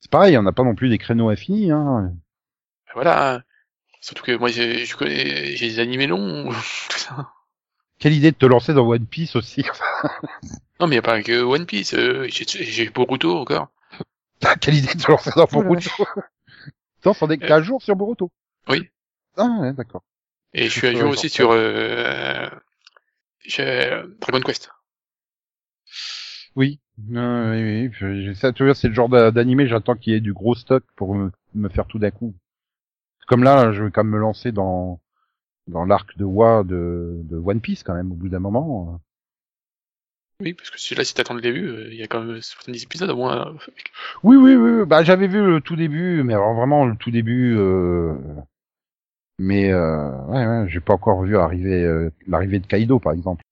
c'est pareil, on n'a pas non plus des créneaux infinis. Hein.
voilà. Surtout que moi, j'ai je connais, j'ai des animés longs, tout ça.
Quelle idée de te lancer dans One Piece aussi
Non, mais y a pas que One Piece. euh, j'ai j'ai Boruto encore.
Quelle idée de te lancer dans
Oh
Boruto Attends, c'en est qu'à jour sur Boruto
Oui.
Ah ouais, d'accord.
Et je suis à jour aussi sur euh, Dragon Quest.
Oui, euh, oui, oui, ça, tu vois, c'est le genre d'a- d'animé, j'attends qu'il y ait du gros stock pour me, me faire tout d'un coup. Comme là, je vais quand même me lancer dans dans l'arc de Wa de, de One Piece quand même au bout d'un moment.
Oui, parce que celui-là, si t'attends le début, euh, il y a quand même 70 épisodes au moins.
Oui, oui, oui, oui, bah j'avais vu le tout début, mais alors vraiment le tout début. Euh... Mais euh, ouais, ouais, j'ai pas encore vu arriver euh, l'arrivée de Kaido par exemple.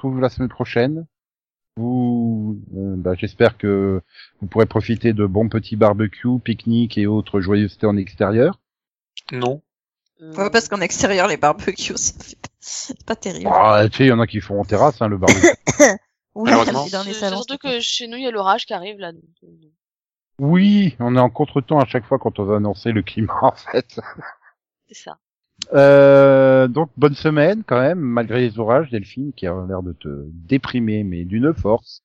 Retrouve la semaine prochaine. Vous, euh, bah, j'espère que vous pourrez profiter de bons petits barbecues, pique-niques et autres joyeusetés en extérieur.
Non.
Ouais, parce qu'en extérieur, les barbecues, ça fait pas- c'est pas terrible.
Ah, tu sais, il y en a qui font en terrasse hein, le barbecue.
Dans les
C'est
salons.
surtout
c'est
que chez nous, il y a l'orage qui arrive là. euh,
oui, on est en contretemps à chaque fois quand on va annoncer le climat en fait.
C'est ça.
Euh, donc bonne semaine quand même, malgré les orages, Delphine, qui a l'air de te déprimer, mais d'une force.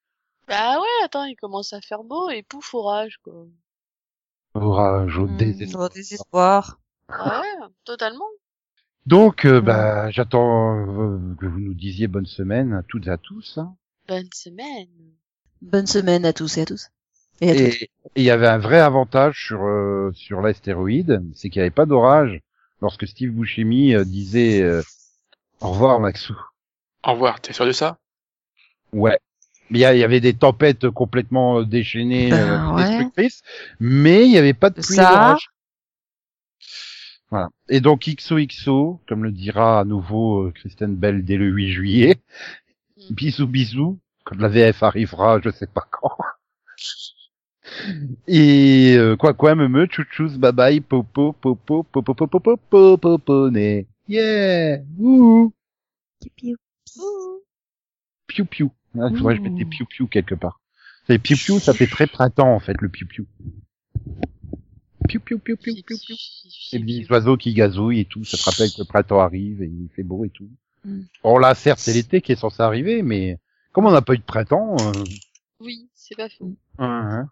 Bah ouais, attends, il commence à faire beau et pouf, orage quoi.
Orage au
Hmm,
désespoir.
au désespoir.
Ah ouais, totalement.
Donc, euh, bah, j'attends euh, que vous nous disiez bonne semaine à toutes et à tous. hein.
Bonne semaine.
Bonne semaine à tous et à tous. Et à toutes.
Et et il y avait un vrai avantage sur euh, sur l'astéroïde, c'est qu'il n'y avait pas d'orage lorsque Steve Buscemi euh, disait euh, au revoir Maxou.
Au revoir, t'es sûr de ça?
Ouais. Il y, avait des tempêtes complètement euh, déchaînées,
Ben,
euh,
ouais.
destructrices, mais il n'y avait pas de pluie d'orage. Voilà. Et donc XOXO, comme le dira à nouveau Kristen Bell dès le 8 juillet,
Mm.
bisous bisous, quand la VF arrivera, je sais pas quand. Et euh, quoi quoi me me chouchous bye bye popo popo popo popo popo popo né. Yeah. Ouh. Piou piou. Ah, faudrait que je mette des piou piou quelque part. C'est piou piou, ça fait très printemps en fait le piou piou. Piou piou piou piou piou piou. C'est des oiseaux qui gazouillent et tout. Ça te rappelle que le printemps arrive et il fait beau et tout.
Mm.
Bon là certes c'est l'été qui est censé arriver, mais comme on n'a pas eu de printemps, euh,
Oui, c'est pas faux.
hein, hein.